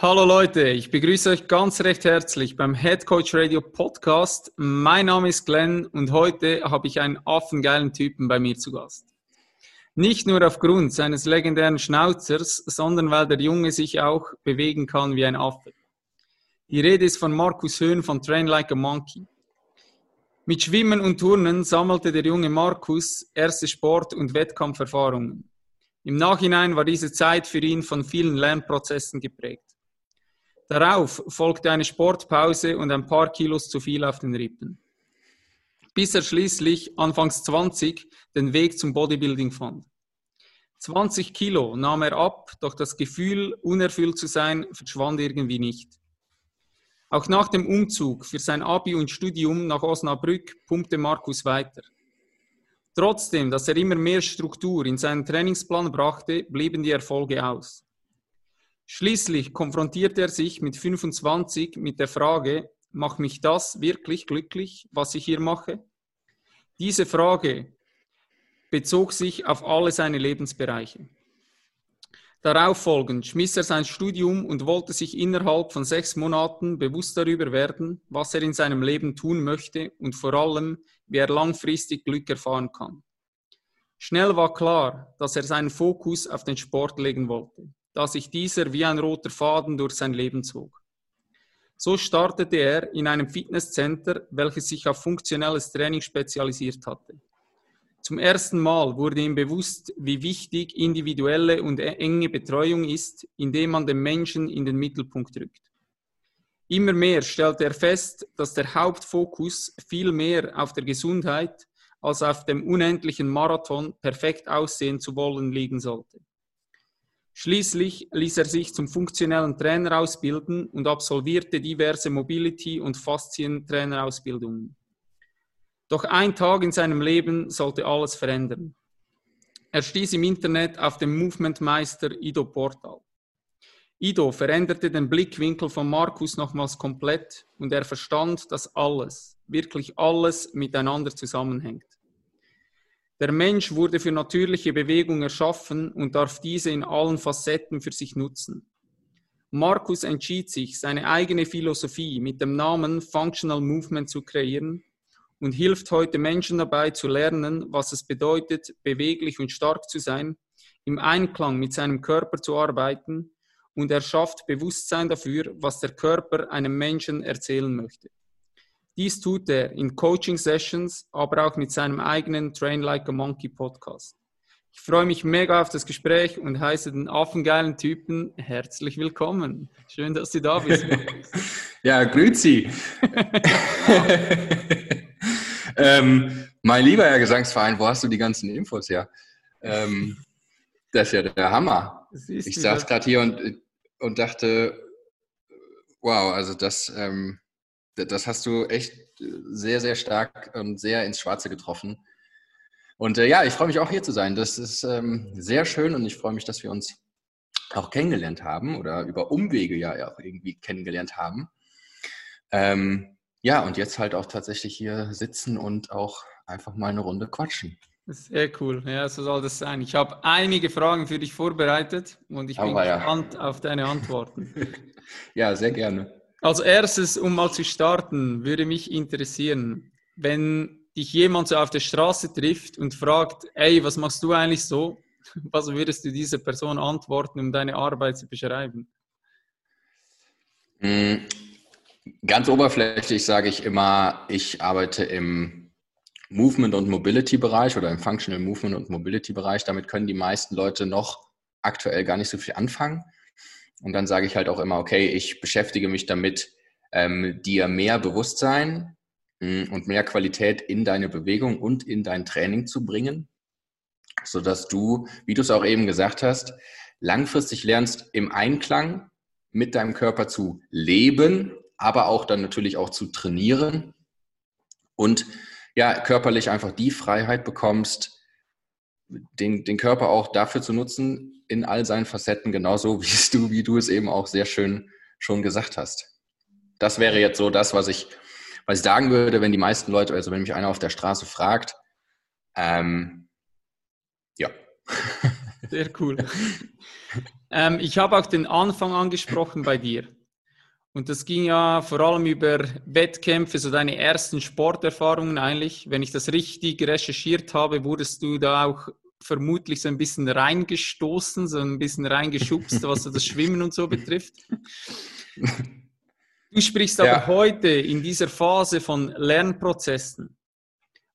Hallo Leute, ich begrüße euch ganz recht herzlich beim Head Coach Radio Podcast. Mein Name ist Glenn und heute habe ich einen affengeilen Typen bei mir zu Gast. Nicht nur aufgrund seines legendären Schnauzers, sondern weil der Junge sich auch bewegen kann wie ein Affe. Die Rede ist von Markus Höhn von Train Like a Monkey. Mit Schwimmen und Turnen sammelte der junge Markus erste Sport- und Wettkampferfahrungen. Im Nachhinein war diese Zeit für ihn von vielen Lernprozessen geprägt. Darauf folgte eine Sportpause und ein paar Kilos zu viel auf den Rippen. Bis er schließlich, anfangs 20, den Weg zum Bodybuilding fand. 20 Kilo nahm er ab, doch das Gefühl, unerfüllt zu sein, verschwand irgendwie nicht. Auch nach dem Umzug für sein Abi und Studium nach Osnabrück pumpte Markus weiter. Trotzdem, dass er immer mehr Struktur in seinen Trainingsplan brachte, blieben die Erfolge aus. Schließlich konfrontierte er sich mit 25 mit der Frage, macht mich das wirklich glücklich, was ich hier mache? Diese Frage bezog sich auf alle seine Lebensbereiche. Darauf folgend schmiss er sein Studium und wollte sich innerhalb von sechs Monaten bewusst darüber werden, was er in seinem Leben tun möchte und vor allem, wie er langfristig Glück erfahren kann. Schnell war klar, dass er seinen Fokus auf den Sport legen wollte da sich dieser wie ein roter Faden durch sein Leben zog. So startete er in einem Fitnesscenter, welches sich auf funktionelles Training spezialisiert hatte. Zum ersten Mal wurde ihm bewusst, wie wichtig individuelle und e-, enge Betreuung ist, indem man den Menschen in den Mittelpunkt rückt. Immer mehr stellte er fest, dass der Hauptfokus viel mehr auf der Gesundheit als auf dem unendlichen Marathon perfekt aussehen zu wollen liegen sollte. Schließlich ließ er sich zum funktionellen Trainer ausbilden und absolvierte diverse Mobility- und Faszientrainerausbildungen. Doch ein Tag in seinem Leben sollte alles verändern. Er stieß im Internet auf den Movementmeister Ido Portal. Ido veränderte den Blickwinkel von Markus nochmals komplett und er verstand, dass alles, wirklich alles miteinander zusammenhängt. Der Mensch wurde für natürliche Bewegung erschaffen und darf diese in allen Facetten für sich nutzen. Markus entschied sich, seine eigene Philosophie mit dem Namen Functional Movement zu kreieren und hilft heute Menschen dabei zu lernen, was es bedeutet, beweglich und stark zu sein, im Einklang mit seinem Körper zu arbeiten und er schafft Bewusstsein dafür, was der Körper einem Menschen erzählen möchte. Dies tut er in Coaching-Sessions, aber auch mit seinem eigenen Train Like a Monkey Podcast. Ich freue mich mega auf das Gespräch und heiße den affengeilen Typen herzlich willkommen. Schön, dass du da bist. ja, grüezi. ähm, mein lieber Herr Gesangsverein, wo hast du die ganzen Infos her? Ähm, das ist ja der Hammer. Ich saß gerade hier und, und dachte, wow, also das... Ähm, das hast du echt sehr, sehr stark und sehr ins Schwarze getroffen. Und äh, ja, ich freue mich auch hier zu sein. Das ist ähm, sehr schön und ich freue mich, dass wir uns auch kennengelernt haben oder über Umwege ja auch irgendwie kennengelernt haben. Ähm, ja, und jetzt halt auch tatsächlich hier sitzen und auch einfach mal eine Runde quatschen. Sehr cool, ja, so soll das sein. Ich habe einige Fragen für dich vorbereitet und ich bin Aber gespannt ja. auf deine Antworten. ja, sehr gerne. Als erstes, um mal zu starten, würde mich interessieren, wenn dich jemand so auf der Straße trifft und fragt, ey, was machst du eigentlich so? Was würdest du dieser Person antworten, um deine Arbeit zu beschreiben? Hm, ganz oberflächlich sage ich immer, ich arbeite im Movement- und Mobility-Bereich oder im Functional Movement- und Mobility-Bereich. Damit können die meisten Leute noch aktuell gar nicht so viel anfangen. Und dann sage ich halt auch immer, okay, ich beschäftige mich damit, ähm, dir mehr Bewusstsein mh, hm, und mehr Qualität in deine Bewegung und in dein Training zu bringen, sodass du, wie du es auch eben gesagt hast, langfristig lernst, im Einklang mit deinem Körper zu leben aber auch dann natürlich auch zu trainieren und ja, körperlich einfach die Freiheit bekommst, den, den Körper auch dafür zu nutzen, in all seinen Facetten, genauso wie du, wie du es eben auch sehr schön schon gesagt hast. Das wäre jetzt so das, was ich, was ich sagen würde, wenn die meisten Leute, also wenn mich einer auf der Straße fragt, ähm, ja. Sehr cool. ähm, ich habe auch den Anfang angesprochen bei dir. Und das ging ja vor allem über Wettkämpfe, so deine ersten Sporterfahrungen eigentlich. Wenn ich das richtig recherchiert habe, wurdest du da auch vermutlich so ein bisschen reingestoßen, so ein bisschen reingeschubst, was so das Schwimmen und so betrifft. Du sprichst aber ja. heute in dieser Phase von Lernprozessen.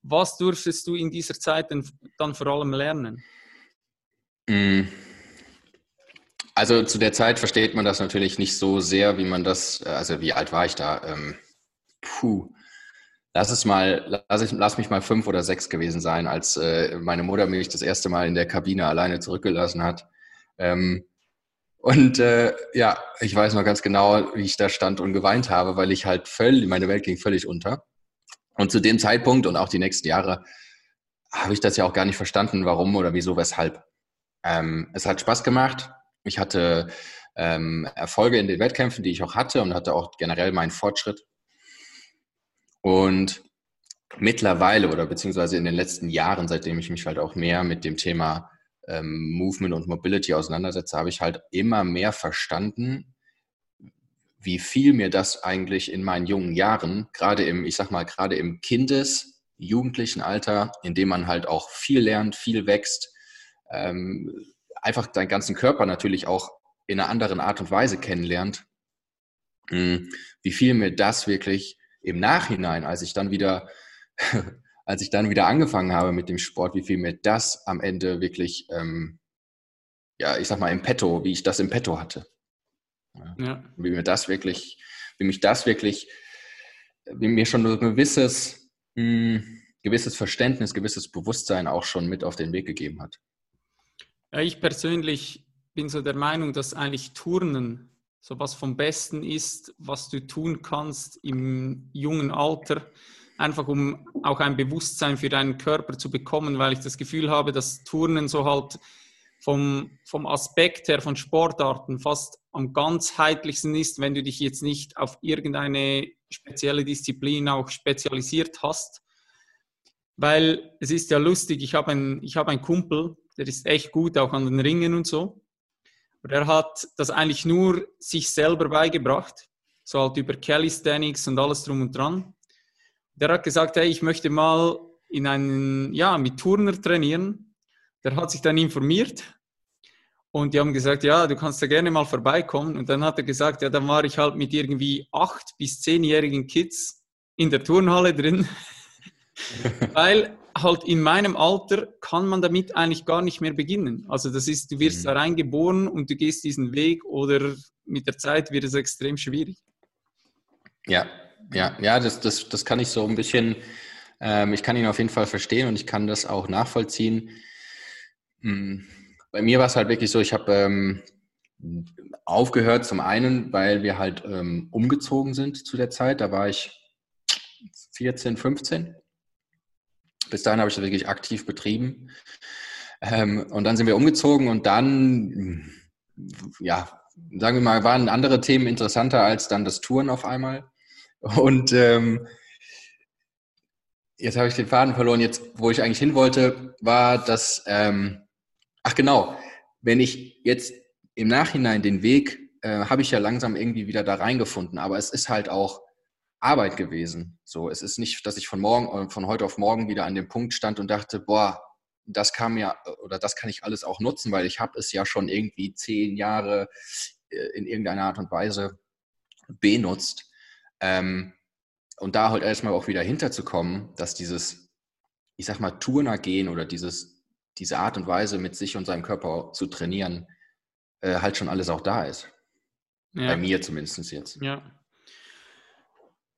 Was durftest du in dieser Zeit denn dann vor allem lernen? Mm. Also zu der Zeit versteht man das natürlich nicht so sehr, wie man das, äh, also wie alt war ich da? Ähm, puh. Lass es mal, lass, ich, lass mich mal fünf oder sechs gewesen sein, als äh, meine Mutter mich das erste Mal in der Kabine alleine zurückgelassen hat. Ähm, und äh, ja, ich weiß noch ganz genau, wie ich da stand und geweint habe, weil ich halt völlig, meine Welt ging völlig unter. Und zu dem Zeitpunkt und auch die nächsten Jahre habe ich das ja auch gar nicht verstanden, warum oder wieso, weshalb. Ähm, es hat Spaß gemacht. Ich hatte ähm, Erfolge in den Wettkämpfen, die ich auch hatte und hatte auch generell meinen Fortschritt. Und mittlerweile oder beziehungsweise in den letzten Jahren, seitdem ich mich halt auch mehr mit dem Thema ähm, Movement und Mobility auseinandersetze, habe ich halt immer mehr verstanden, wie viel mir das eigentlich in meinen jungen Jahren, gerade im, ich sag mal, gerade im Kindes-, jugendlichen Alter, in dem man halt auch viel lernt, viel wächst, ähm, einfach deinen ganzen Körper natürlich auch in einer anderen Art und Weise kennenlernt, hm, wie viel mir das wirklich im Nachhinein, als ich dann wieder, als ich dann wieder angefangen habe mit dem Sport, wie viel mir das am Ende wirklich, ähm, ja, ich sag mal, im Petto, wie ich das im Petto hatte. Ja. ja. Wie mir das wirklich, wie mich das wirklich, wie mir schon ein gewisses, mh, hm, gewisses Verständnis, gewisses Bewusstsein auch schon mit auf den Weg gegeben hat. Ja, ich persönlich bin so der Meinung, dass eigentlich Turnen so was vom Besten ist, was du tun kannst im jungen Alter, einfach um auch ein Bewusstsein für deinen Körper zu bekommen, weil ich das Gefühl habe, dass Turnen so halt vom, vom Aspekt her von Sportarten fast am ganzheitlichsten ist, wenn du dich jetzt nicht auf irgendeine spezielle Disziplin auch spezialisiert hast. Weil es ist ja lustig, ich habe einen, hab einen Kumpel, der ist echt gut, auch an den Ringen und so. Und er hat das eigentlich nur sich selber beigebracht, so halt über Calisthenics und alles drum und dran. Der hat gesagt, hey, ich möchte mal in einen, ja, mit Turner trainieren. Der hat sich dann informiert und die haben gesagt, ja, du kannst da gerne mal vorbeikommen. Und dann hat er gesagt, ja, dann war ich halt mit irgendwie acht bis zehnjährigen Kids in der Turnhalle drin, weil halt in meinem Alter kann man damit eigentlich gar nicht mehr beginnen. Also das ist, du wirst mhm. da reingeboren und du gehst diesen Weg oder mit der Zeit wird es extrem schwierig. Ja, ja, ja, das, das, das kann ich so ein bisschen, ähm, ich kann ihn auf jeden Fall verstehen und ich kann das auch nachvollziehen. Hm, bei mir war es halt wirklich so, ich habe ähm, aufgehört zum einen, weil wir halt ähm, umgezogen sind zu der Zeit. Da war ich 14, 15 bis dahin habe ich das wirklich aktiv betrieben. Ähm, und dann sind wir umgezogen und dann, ja, sagen wir mal, waren andere Themen interessanter als dann das Touren auf einmal. Und ähm, jetzt habe ich den Faden verloren. Jetzt, wo ich eigentlich hin wollte, war das, ähm, ach genau, wenn ich jetzt im Nachhinein den Weg, äh, habe ich ja langsam irgendwie wieder da reingefunden. Aber es ist halt auch Arbeit gewesen. So, es ist nicht, dass ich von morgen, von heute auf morgen wieder an dem Punkt stand und dachte, boah, das kann mir oder das kann ich alles auch nutzen, weil ich habe es ja schon irgendwie zehn Jahre äh, in irgendeiner Art und Weise benutzt. Ähm, und da halt erstmal auch wieder hinterzukommen, dass dieses, ich sag mal, Turner gehen oder dieses, diese Art und Weise mit sich und seinem Körper zu trainieren, äh, halt schon alles auch da ist. Ja. Bei mir zumindest jetzt. Ja.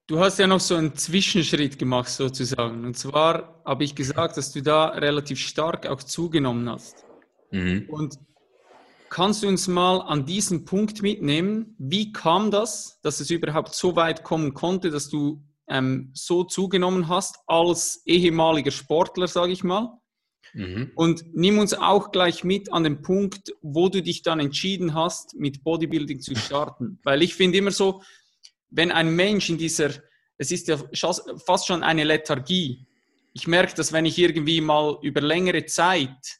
Du hast ja noch so einen Zwischenschritt gemacht sozusagen. Und zwar habe ich gesagt, dass du da relativ stark auch zugenommen hast. Mhm. Und Kannst du uns mal an diesen Punkt mitnehmen? Wie kam das, dass es überhaupt so weit kommen konnte, dass du ähm, so zugenommen hast als ehemaliger Sportler, sage ich mal? Mhm. Und nimm uns auch gleich mit an den Punkt, wo du dich dann entschieden hast, mit Bodybuilding zu starten. Weil ich finde immer so, wenn ein Mensch in dieser, es ist ja fast schon eine Lethargie. Ich merke das, wenn ich irgendwie mal über längere Zeit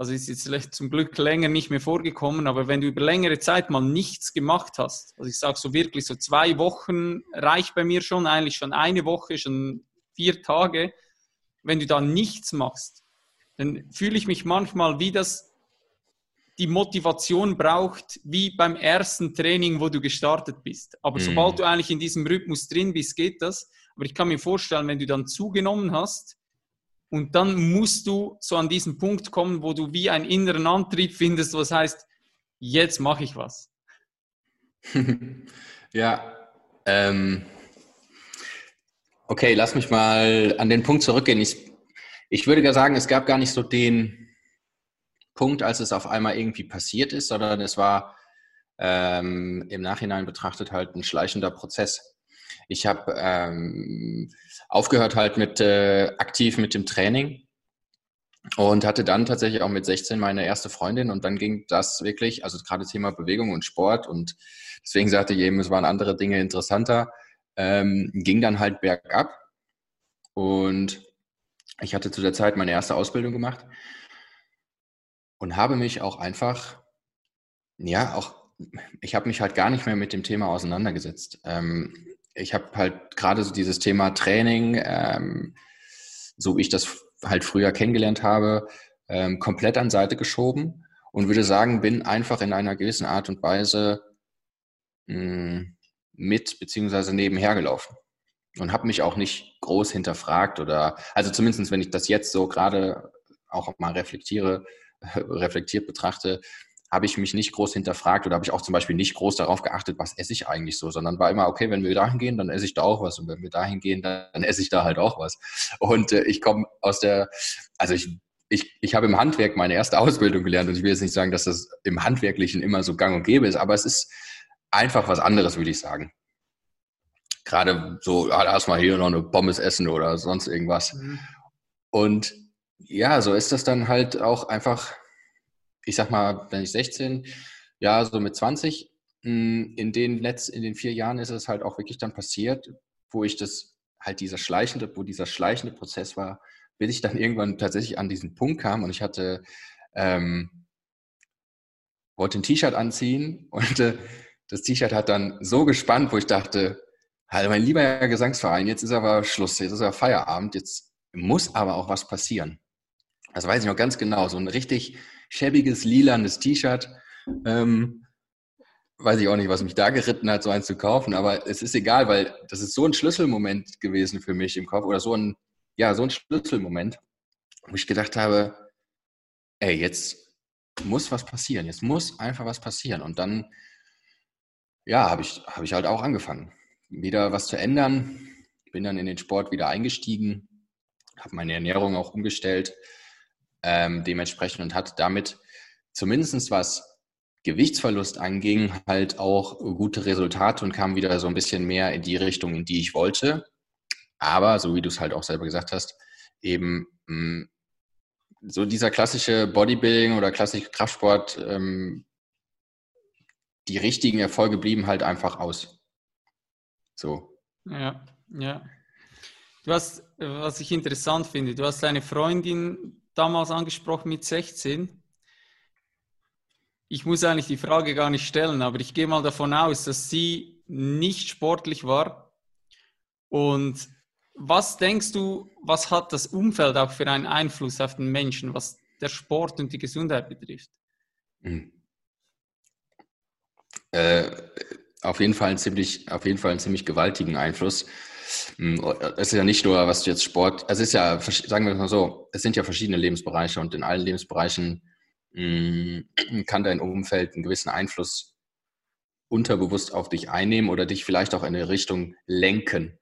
also ist jetzt zum Glück länger nicht mehr vorgekommen, aber wenn du über längere Zeit mal nichts gemacht hast, also ich sage so wirklich so zwei Wochen reicht bei mir schon, eigentlich schon eine Woche, schon vier Tage, wenn du da nichts machst, dann fühle ich mich manchmal wie das die Motivation braucht, wie beim ersten Training, wo du gestartet bist. Aber mhm. sobald du eigentlich in diesem Rhythmus drin bist, geht das. Aber ich kann mir vorstellen, wenn du dann zugenommen hast, und dann musst du so an diesen Punkt kommen, wo du wie einen inneren Antrieb findest, was heißt, jetzt mache ich was. ja, ähm, okay, lass mich mal an den Punkt zurückgehen. Ich, ich würde gar sagen, es gab gar nicht so den Punkt, als es auf einmal irgendwie passiert ist, sondern es war ähm, im Nachhinein betrachtet halt ein schleichender Prozess. Ich habe ähm, aufgehört halt mit äh, aktiv mit dem Training und hatte dann tatsächlich auch mit 16 meine erste Freundin und dann ging das wirklich, also gerade Thema Bewegung und Sport und deswegen sagte ich eben, es waren andere Dinge interessanter, ähm, ging dann halt bergab und ich hatte zu der Zeit meine erste Ausbildung gemacht und habe mich auch einfach, ja, auch, ich habe mich halt gar nicht mehr mit dem Thema auseinandergesetzt. Ähm, ich habe halt gerade so dieses Thema Training, ähm, so wie ich das halt früher kennengelernt habe, ähm, komplett an Seite geschoben und würde sagen, bin einfach in einer gewissen Art und Weise mh, hm, mit beziehungsweise nebenher gelaufen und habe mich auch nicht groß hinterfragt oder also zumindest wenn ich das jetzt so gerade auch mal reflektiere, reflektiert betrachte, habe ich mich nicht groß hinterfragt oder habe ich auch zum Beispiel nicht groß darauf geachtet, was esse ich eigentlich so, sondern war immer, okay, wenn wir dahin gehen, dann esse ich da auch was und wenn wir dahin gehen, dann esse ich da halt auch was. Und äh, ich komme aus der, also ich, ich, ich habe im Handwerk meine erste Ausbildung gelernt und ich will jetzt nicht sagen, dass das im Handwerklichen immer so gang und gäbe ist, aber es ist einfach was anderes, würde ich sagen. Gerade so, ah, lass mal hier noch eine Pommes essen oder sonst irgendwas. Mhm. Und ja, so ist das dann halt auch einfach ich sag mal, wenn ich 16, ja, so mit 20, hm, in den letzten, in den vier Jahren ist es halt auch wirklich dann passiert, wo ich das halt dieser schleichende, wo dieser schleichende Prozess war, bis ich dann irgendwann tatsächlich an diesen Punkt kam und ich hatte, ähm, wollte ein T-Shirt anziehen und äh, das T-Shirt hat dann so gespannt, wo ich dachte, halt mein lieber Gesangsverein, jetzt ist aber Schluss, jetzt ist aber Feierabend, jetzt muss aber auch was passieren. Das weiß ich noch ganz genau, so ein richtig schäbiges, lilanes T-Shirt. Ähm, weiß ich auch nicht, was mich da geritten hat, so eins zu kaufen, aber es ist egal, weil das ist so ein Schlüsselmoment gewesen für mich im Kopf oder so ein, ja, so ein Schlüsselmoment, wo ich gedacht habe, ey, jetzt muss was passieren, jetzt muss einfach was passieren. Und dann, ja, habe ich, hab ich halt auch angefangen, wieder was zu ändern, bin dann in den Sport wieder eingestiegen, habe meine Ernährung auch umgestellt, ähm, dementsprechend und hat damit zumindest was Gewichtsverlust anging, halt auch gute Resultate und kam wieder so ein bisschen mehr in die Richtung, in die ich wollte. Aber, so wie du es halt auch selber gesagt hast, eben mh, mm, so dieser klassische Bodybuilding oder klassische Kraftsport, ähm, die richtigen Erfolge blieben halt einfach aus. So. Ja, ja. Du hast, was ich interessant finde, du hast deine Freundin damals angesprochen mit 16. Ich muss eigentlich die Frage gar nicht stellen, aber ich gehe mal davon aus, dass sie nicht sportlich war. Und was denkst du, was hat das Umfeld auch für einen Einfluss auf den Menschen, was der Sport und die Gesundheit betrifft? Mhm. Äh, auf jeden Fall ziemlich, auf jeden Fall einen ziemlich gewaltigen Einfluss. Hm, es ist ja nicht nur, was du jetzt Sport, es ist ja, sagen wir mal so, es sind ja verschiedene Lebensbereiche und in allen Lebensbereichen hm, kann dein Umfeld einen gewissen Einfluss unterbewusst auf dich einnehmen oder dich vielleicht auch in eine Richtung lenken.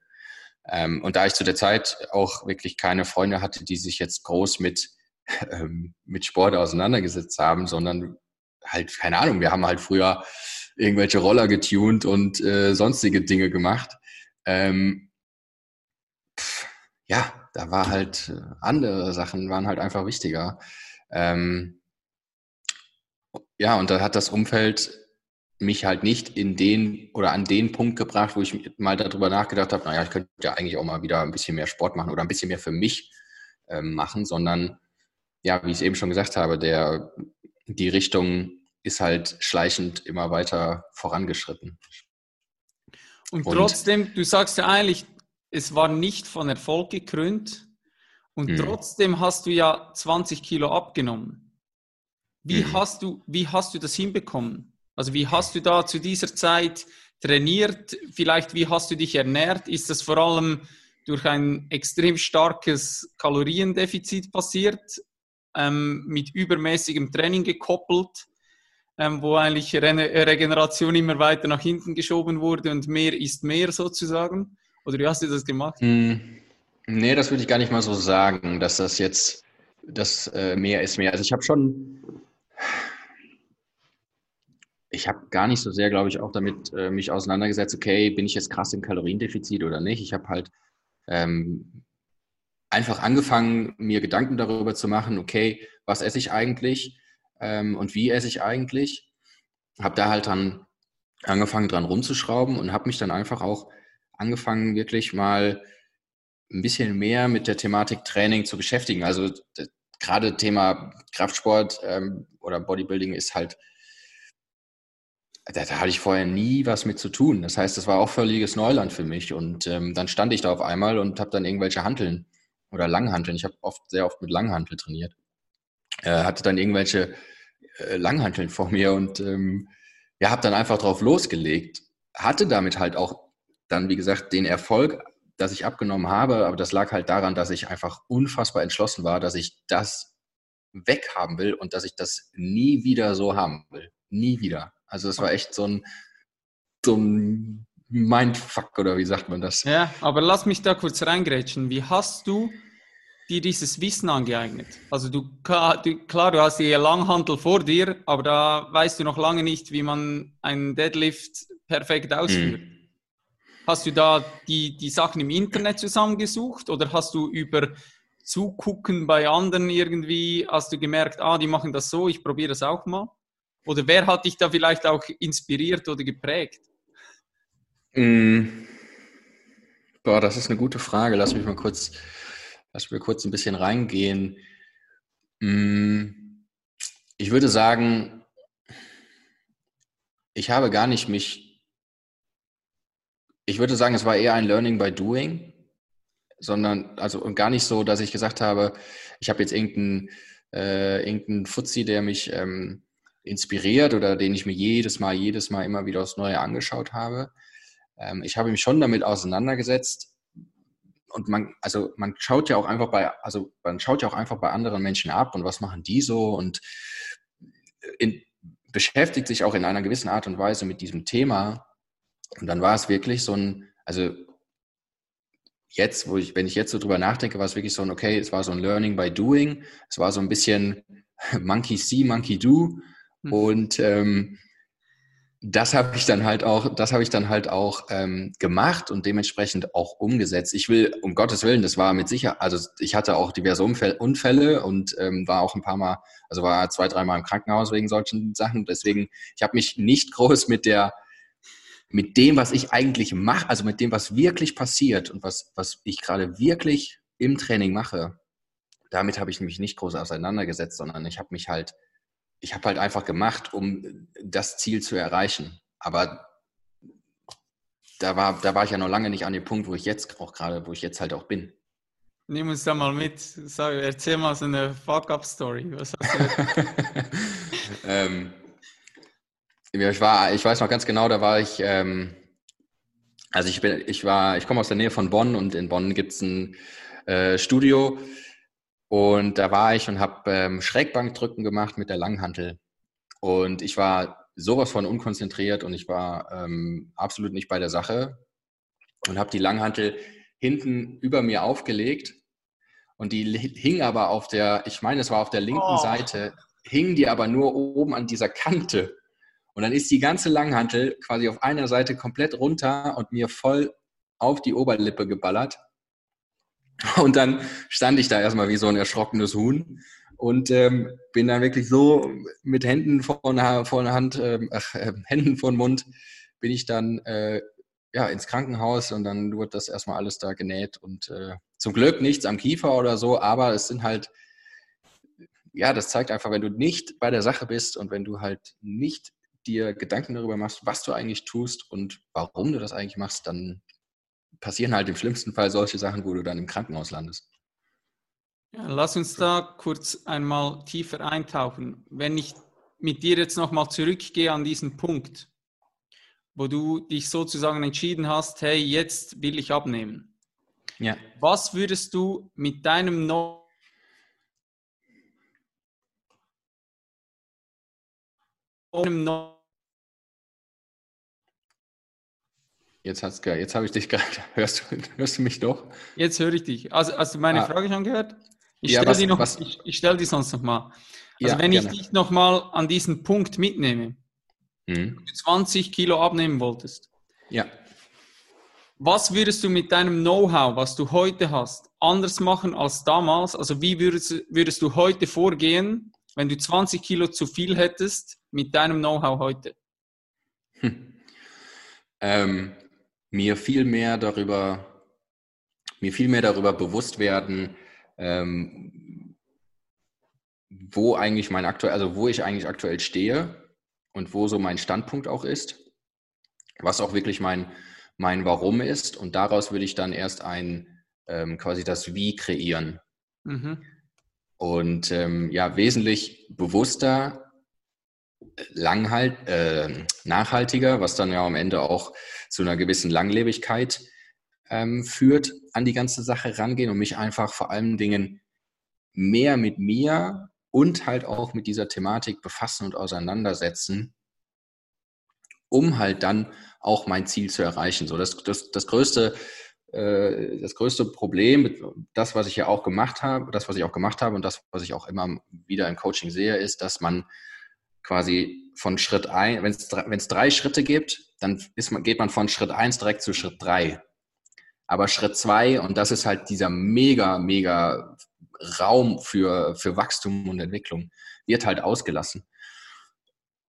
Ähm, und da ich zu der Zeit auch wirklich keine Freunde hatte, die sich jetzt groß mit, ähm, mit Sport auseinandergesetzt haben, sondern halt, keine Ahnung, wir haben halt früher irgendwelche Roller getuned und äh, sonstige Dinge gemacht. Ähm, ja, da war halt äh, andere Sachen, waren halt einfach wichtiger. Ähm, ja, und da hat das Umfeld mich halt nicht in den oder an den Punkt gebracht, wo ich mal darüber nachgedacht habe, naja, ich könnte ja eigentlich auch mal wieder ein bisschen mehr Sport machen oder ein bisschen mehr für mich ähm, machen, sondern ja, wie ich es eben schon gesagt habe, der, die Richtung ist halt schleichend immer weiter vorangeschritten. Und, und trotzdem, du sagst ja eigentlich, es war nicht von Erfolg gekrönt und hm. trotzdem hast du ja 20 Kilo abgenommen. Wie, hm. hast du, wie hast du das hinbekommen? Also wie hast du da zu dieser Zeit trainiert? Vielleicht wie hast du dich ernährt? Ist das vor allem durch ein extrem starkes Kaloriendefizit passiert, ähm, mit übermäßigem Training gekoppelt, ähm, wo eigentlich Re Regeneration immer weiter nach hinten geschoben wurde und mehr ist mehr sozusagen? Oder wie hast du das gemacht? Hm. Nee, das würde ich gar nicht mal so sagen, dass das jetzt das äh, mehr ist mehr. Also ich habe schon ich habe gar nicht so sehr, glaube ich, auch damit äh, mich auseinandergesetzt, okay, bin ich jetzt krass im Kaloriendefizit oder nicht. Ich habe halt ähm, einfach angefangen, mir Gedanken darüber zu machen, okay, was esse ich eigentlich ähm, und wie esse ich eigentlich. Habe da halt dann angefangen, dran rumzuschrauben und habe mich dann einfach auch angefangen, wirklich mal ein bisschen mehr mit der Thematik Training zu beschäftigen. Also gerade Thema Kraftsport ähm, oder Bodybuilding ist halt da, da, hatte ich vorher nie was mit zu tun. Das heißt, das war auch völliges Neuland für mich. Und ähm, dann stand ich da auf einmal und habe dann irgendwelche Hanteln oder Langhanteln. Ich habe oft sehr oft mit Langhantel trainiert. Äh, hatte dann irgendwelche äh, Langhanteln vor mir und ähm, ja, habe dann einfach drauf losgelegt. Hatte damit halt auch dann, wie gesagt, den Erfolg, dass ich abgenommen habe. Aber das lag halt daran, dass ich einfach unfassbar entschlossen war, dass ich das weghaben will und dass ich das nie wieder so haben will. Nie wieder. Also es war echt so ein, so ein Mindfuck oder wie sagt man das? Ja, aber lass mich da kurz reingrätschen. Wie hast du dir dieses Wissen angeeignet? Also du, klar, du hast die Langhantel vor dir, aber da weißt du noch lange nicht, wie man einen Deadlift perfekt ausführt. Mhm. Hast du da die, die Sachen im Internet zusammengesucht oder hast du über Zugucken bei anderen irgendwie, hast du gemerkt, ah, die machen das so, ich probiere das auch mal? Oder wer hat dich da vielleicht auch inspiriert oder geprägt? Mm. Boah, das ist eine gute Frage. Lass mich mal kurz, lass mich kurz ein bisschen reingehen. Mm. Ich würde sagen, ich habe gar nicht mich, ich würde sagen, es war eher ein Learning by Doing, sondern, also und gar nicht so, dass ich gesagt habe, ich habe jetzt irgendeinen, äh, irgendeinen Fuzzi, der mich ähm, inspiriert oder den ich mir jedes Mal, jedes Mal immer wieder aufs Neue angeschaut habe. Ähm, ich habe mich schon damit auseinandergesetzt und man, also man schaut ja auch einfach bei, also man schaut ja auch einfach bei anderen Menschen ab und was machen die so und in, beschäftigt sich auch in einer gewissen Art und Weise mit diesem Thema. Und dann war es wirklich so ein, also jetzt, wo ich, wenn ich jetzt so drüber nachdenke, war es wirklich so ein, okay, es war so ein Learning by Doing. Es war so ein bisschen Monkey See, Monkey Do. Mhm. Und ähm, das habe ich dann halt auch, das habe ich dann halt auch ähm, gemacht und dementsprechend auch umgesetzt. Ich will, um Gottes Willen, das war mit sicher, also ich hatte auch diverse Unfälle und ähm, war auch ein paar Mal, also war zwei, dreimal im Krankenhaus wegen solchen Sachen. Deswegen, ich habe mich nicht groß mit der, mit dem, was ich eigentlich mache, also mit dem, was wirklich passiert und was, was ich gerade wirklich im Training mache, damit habe ich mich nicht groß auseinandergesetzt, sondern ich habe mich halt ich habe halt einfach gemacht, um das Ziel zu erreichen. Aber da war, da war ich ja noch lange nicht an dem Punkt, wo ich jetzt auch gerade, wo ich jetzt halt auch bin. Nimm uns da mal mit. Sag, erzähl mal so eine Fuck-Up-Story. Was hast du ähm, ich, war, ich weiß noch ganz genau, da war ich, ähm, also ich bin, ich war, ich komme aus der Nähe von Bonn und in Bonn gibt es ein äh, Studio, und da war ich und habe ähm, Schrägbankdrücken gemacht mit der Langhantel. Und ich war sowas von unkonzentriert und ich war ähm, absolut nicht bei der Sache und habe die Langhantel hinten über mir aufgelegt und die hing aber auf der, ich meine, es war auf der linken oh. Seite, hingen die aber nur oben an dieser Kante. Und dann ist die ganze Langhantel quasi auf einer Seite komplett runter und mir voll auf die Oberlippe geballert. Und dann stand ich da erstmal wie so ein erschrockenes Huhn und ähm, bin dann wirklich so mit Händen vor der Hand, ähm, ach, äh, Händen vor den Mund, bin ich dann äh, ja, ins Krankenhaus und dann wurde das erstmal alles da genäht und äh, zum Glück nichts am Kiefer oder so, aber es sind halt, ja, das zeigt einfach, wenn du nicht bei der Sache bist und wenn du halt nicht dir Gedanken darüber machst, was du eigentlich tust und warum du das eigentlich machst, dann passieren halt im schlimmsten Fall solche Sachen, wo du dann im Krankenhaus landest. Ja, lass uns da kurz einmal tiefer eintauchen. Wenn ich mit dir jetzt nochmal zurückgehe an diesen Punkt, wo du dich sozusagen entschieden hast, hey, jetzt will ich abnehmen. Ja. Was würdest du mit deinem neuen Jetzt, jetzt habe ich dich gerade. Hörst du, hörst du mich doch? Jetzt höre ich dich. Also, hast du meine ah. Frage schon gehört? Ich ja, stelle die, noch, ich, ich stell die sonst nochmal. Also, ja, wenn gerne. ich dich nochmal an diesen Punkt mitnehme, hm. du 20 Kilo abnehmen wolltest. Ja. Was würdest du mit deinem Know-how, was du heute hast, anders machen als damals? Also, wie würdest, würdest du heute vorgehen, wenn du 20 Kilo zu viel hättest mit deinem Know-how heute? Hm. Ähm, mir viel mehr darüber, mir viel mehr darüber bewusst werden, ähm, wo eigentlich mein aktuell, also wo ich eigentlich aktuell stehe und wo so mein Standpunkt auch ist, was auch wirklich mein, mein Warum ist. Und daraus würde ich dann erst ein ähm, quasi das Wie kreieren. Mhm. Und ähm, ja, wesentlich bewusster langhalt, äh, nachhaltiger, was dann ja am Ende auch zu einer gewissen Langlebigkeit ähm, führt, an die ganze Sache rangehen und mich einfach vor allen Dingen mehr mit mir und halt auch mit dieser Thematik befassen und auseinandersetzen, um halt dann auch mein Ziel zu erreichen. So, das, das, das größte äh, das größte Problem, das, was ich ja auch gemacht habe, das, was ich auch gemacht habe und das, was ich auch immer wieder im Coaching sehe, ist, dass man quasi von Schritt ein, wenn es drei Schritte gibt, dann man, geht man von Schritt eins direkt zu Schritt drei. Aber Schritt zwei, und das ist halt dieser mega, mega Raum für, für Wachstum und Entwicklung, wird halt ausgelassen.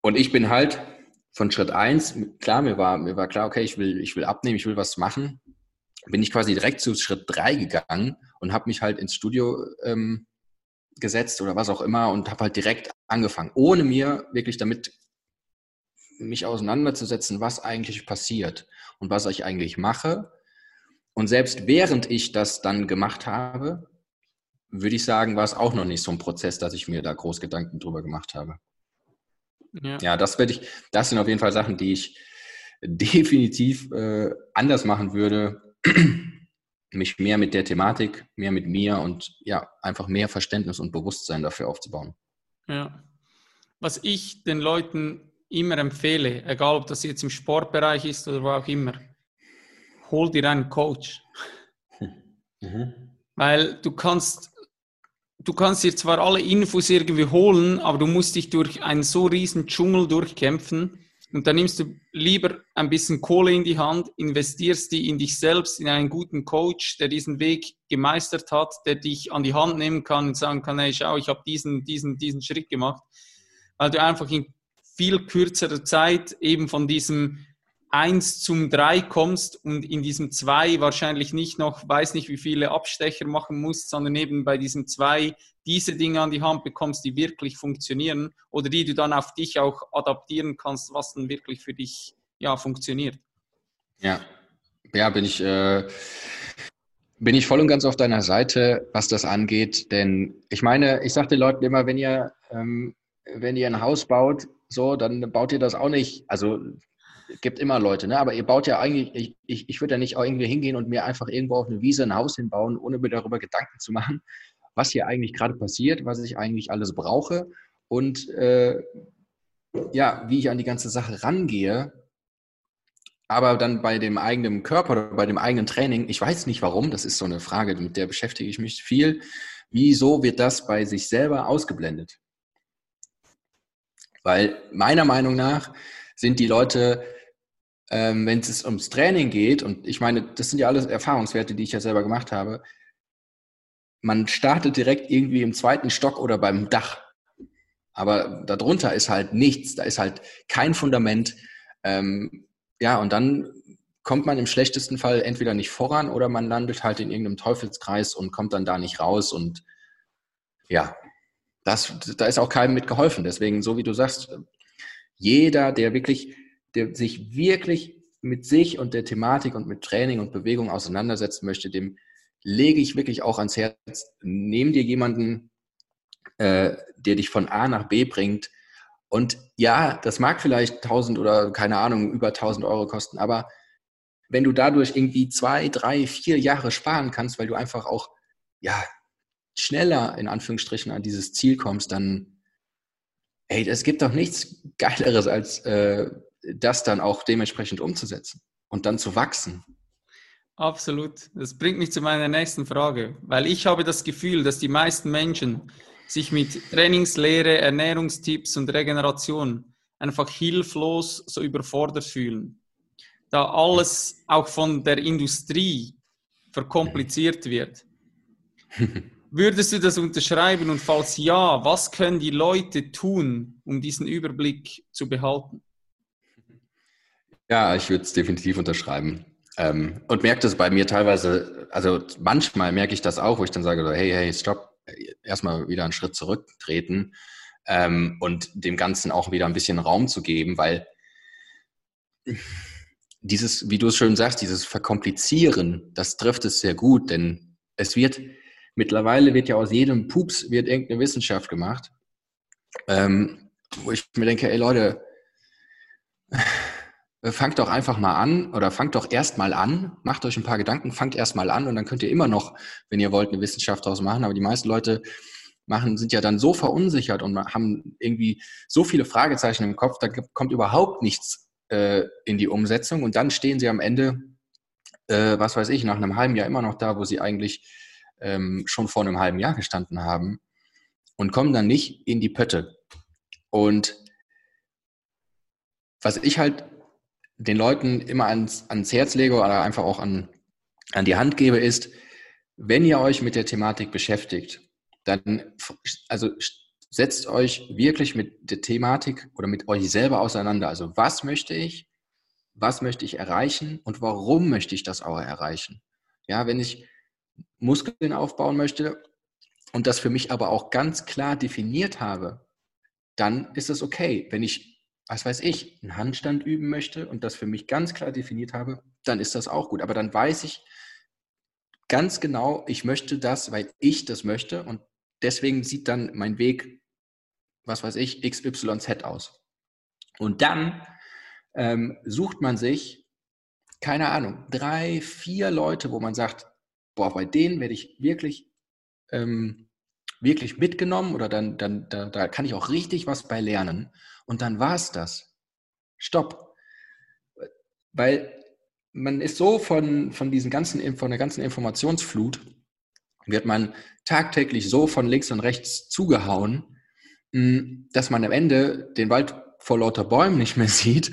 Und ich bin halt von Schritt eins klar, mir war, mir war klar, okay, ich will, ich will abnehmen, ich will was machen. Bin ich quasi direkt zu Schritt drei gegangen und habe mich halt ins Studio ähm, gesetzt oder was auch immer und habe halt direkt angefangen, ohne mir wirklich damit mich auseinanderzusetzen, was eigentlich passiert und was ich eigentlich mache. Und selbst während ich das dann gemacht habe, würde ich sagen, war es auch noch nicht so ein Prozess, dass ich mir da groß Gedanken drüber gemacht habe. Ja, ja das werde ich, das sind auf jeden Fall Sachen, die ich definitiv äh, anders machen würde, mich mehr mit der Thematik, mehr mit mir und ja, einfach mehr Verständnis und Bewusstsein dafür aufzubauen. Ja. Was ich den Leuten immer empfehle, egal ob das jetzt im Sportbereich ist oder wo auch immer, hol dir einen Coach. Mhm. Weil du kannst, du kannst dir zwar alle Infos irgendwie holen, aber du musst dich durch einen so riesen Dschungel durchkämpfen und dann nimmst du lieber ein bisschen Kohle in die Hand, investierst die in dich selbst, in einen guten Coach, der diesen Weg gemeistert hat, der dich an die Hand nehmen kann und sagen kann, hey, schau, ich habe diesen, diesen, diesen Schritt gemacht. Weil du einfach in viel kürzerer Zeit eben von diesem 1 zum 3 kommst und in diesem 2 wahrscheinlich nicht noch, weiß nicht, wie viele Abstecher machen musst, sondern eben bei diesem 2 diese Dinge an die Hand bekommst, die wirklich funktionieren oder die du dann auf dich auch adaptieren kannst, was dann wirklich für dich ja, funktioniert. Ja, ja, bin ich, äh, bin ich voll und ganz auf deiner Seite, was das angeht. Denn ich meine, ich sage den Leuten immer, wenn ihr, ähm, wenn ihr ein Haus baut, so, dann baut ihr das auch nicht. Also gibt immer Leute, ne? aber ihr baut ja eigentlich, ich, ich, ich würde ja nicht irgendwie hingehen und mir einfach irgendwo auf eine Wiese ein Haus hinbauen, ohne mir darüber Gedanken zu machen, was hier eigentlich gerade passiert, was ich eigentlich alles brauche und äh, ja, wie ich an die ganze Sache rangehe. Aber dann bei dem eigenen Körper oder bei dem eigenen Training, ich weiß nicht warum, das ist so eine Frage, mit der beschäftige ich mich viel. Wieso wird das bei sich selber ausgeblendet? Weil meiner Meinung nach sind die Leute, ähm, wenn es ums Training geht, und ich meine, das sind ja alles Erfahrungswerte, die ich ja selber gemacht habe, man startet direkt irgendwie im zweiten Stock oder beim Dach. Aber darunter ist halt nichts, da ist halt kein Fundament. Ähm, ja, und dann kommt man im schlechtesten Fall entweder nicht voran oder man landet halt in irgendeinem Teufelskreis und kommt dann da nicht raus. Und ja, das, da ist auch keinem mit geholfen. Deswegen, so wie du sagst, jeder, der wirklich, der sich wirklich mit sich und der Thematik und mit Training und Bewegung auseinandersetzen möchte, dem lege ich wirklich auch ans Herz, nehm dir jemanden, äh, der dich von A nach B bringt. Und ja, das mag vielleicht 1000 oder keine Ahnung, über 1000 Euro kosten, aber wenn du dadurch irgendwie zwei, drei, vier Jahre sparen kannst, weil du einfach auch, ja, schneller in Anführungsstrichen an dieses Ziel kommst, dann, ey, es gibt doch nichts Geileres, als äh, das dann auch dementsprechend umzusetzen und dann zu wachsen. Absolut. Das bringt mich zu meiner nächsten Frage, weil ich habe das Gefühl, dass die meisten Menschen sich mit Trainingslehre, Ernährungstipps und Regeneration einfach hilflos so überfordert fühlen, da alles auch von der Industrie verkompliziert wird. Würdest du das unterschreiben und falls ja, was können die Leute tun, um diesen Überblick zu behalten? Ja, ich würde es definitiv unterschreiben. Ähm, und merke das bei mir teilweise, also manchmal merke ich das auch, wo ich dann sage, hey, hey, stopp, erstmal wieder einen Schritt zurücktreten ähm, und dem Ganzen auch wieder ein bisschen Raum zu geben, weil dieses, wie du es schön sagst, dieses Verkomplizieren, das trifft es sehr gut, denn es wird, mittlerweile wird ja aus jedem Pups wird irgendeine Wissenschaft gemacht, ähm, wo ich mir denke, ey Leute, äh, fangt doch einfach mal an oder fangt doch erst mal an, macht euch ein paar Gedanken, fangt erst mal an und dann könnt ihr immer noch, wenn ihr wollt, eine Wissenschaft daraus machen. Aber die meisten Leute machen, sind ja dann so verunsichert und haben irgendwie so viele Fragezeichen im Kopf, da kommt überhaupt nichts äh, in die Umsetzung und dann stehen sie am Ende, äh, was weiß ich, nach einem halben Jahr immer noch da, wo sie eigentlich ähm, schon vor einem halben Jahr gestanden haben und kommen dann nicht in die Pötte. Und was ich halt den Leuten immer ans, ans Herz lege oder einfach auch an, an die Hand gebe, ist, wenn ihr euch mit der Thematik beschäftigt, dann also setzt euch wirklich mit der Thematik oder mit euch selber auseinander. Also was möchte ich, was möchte ich erreichen und warum möchte ich das auch erreichen? Ja, wenn ich Muskeln aufbauen möchte und das für mich aber auch ganz klar definiert habe, dann ist es okay. Wenn ich was weiß ich, einen Handstand üben möchte und das für mich ganz klar definiert habe, dann ist das auch gut. Aber dann weiß ich ganz genau, ich möchte das, weil ich das möchte und deswegen sieht dann mein Weg, was weiß ich, XYZ aus. Und dann ähm, sucht man sich, keine Ahnung, drei, vier Leute, wo man sagt, boah, bei denen werde ich wirklich, ähm, wirklich mitgenommen oder dann, dann da, da kann ich auch richtig was bei lernen. Und dann war es das. Stopp. Weil man ist so von, von diesen ganzen, von der ganzen Informationsflut, wird man tagtäglich so von links und rechts zugehauen, hm, dass man am Ende den Wald vor lauter Bäumen nicht mehr sieht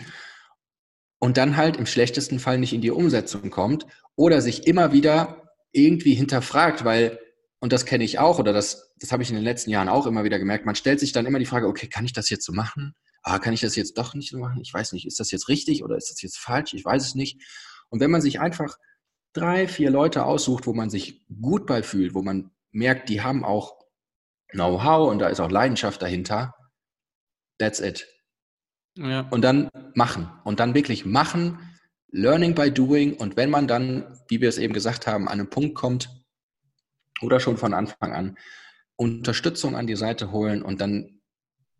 und dann halt im schlechtesten Fall nicht in die Umsetzung kommt oder sich immer wieder irgendwie hinterfragt, weil, und das kenne ich auch oder das, das habe ich in den letzten Jahren auch immer wieder gemerkt, man stellt sich dann immer die Frage, okay, kann ich das jetzt so machen? ah, kann ich das jetzt doch nicht so machen? Ich weiß nicht, ist das jetzt richtig oder ist das jetzt falsch? Ich weiß es nicht. Und wenn man sich einfach drei, vier Leute aussucht, wo man sich gut bei fühlt, wo man merkt, die haben auch Know-how und da ist auch Leidenschaft dahinter, that's it. Ja. Und dann machen. Und dann wirklich machen, learning by doing. Und wenn man dann, wie wir es eben gesagt haben, an einen Punkt kommt oder schon von Anfang an, Unterstützung an die Seite holen und dann,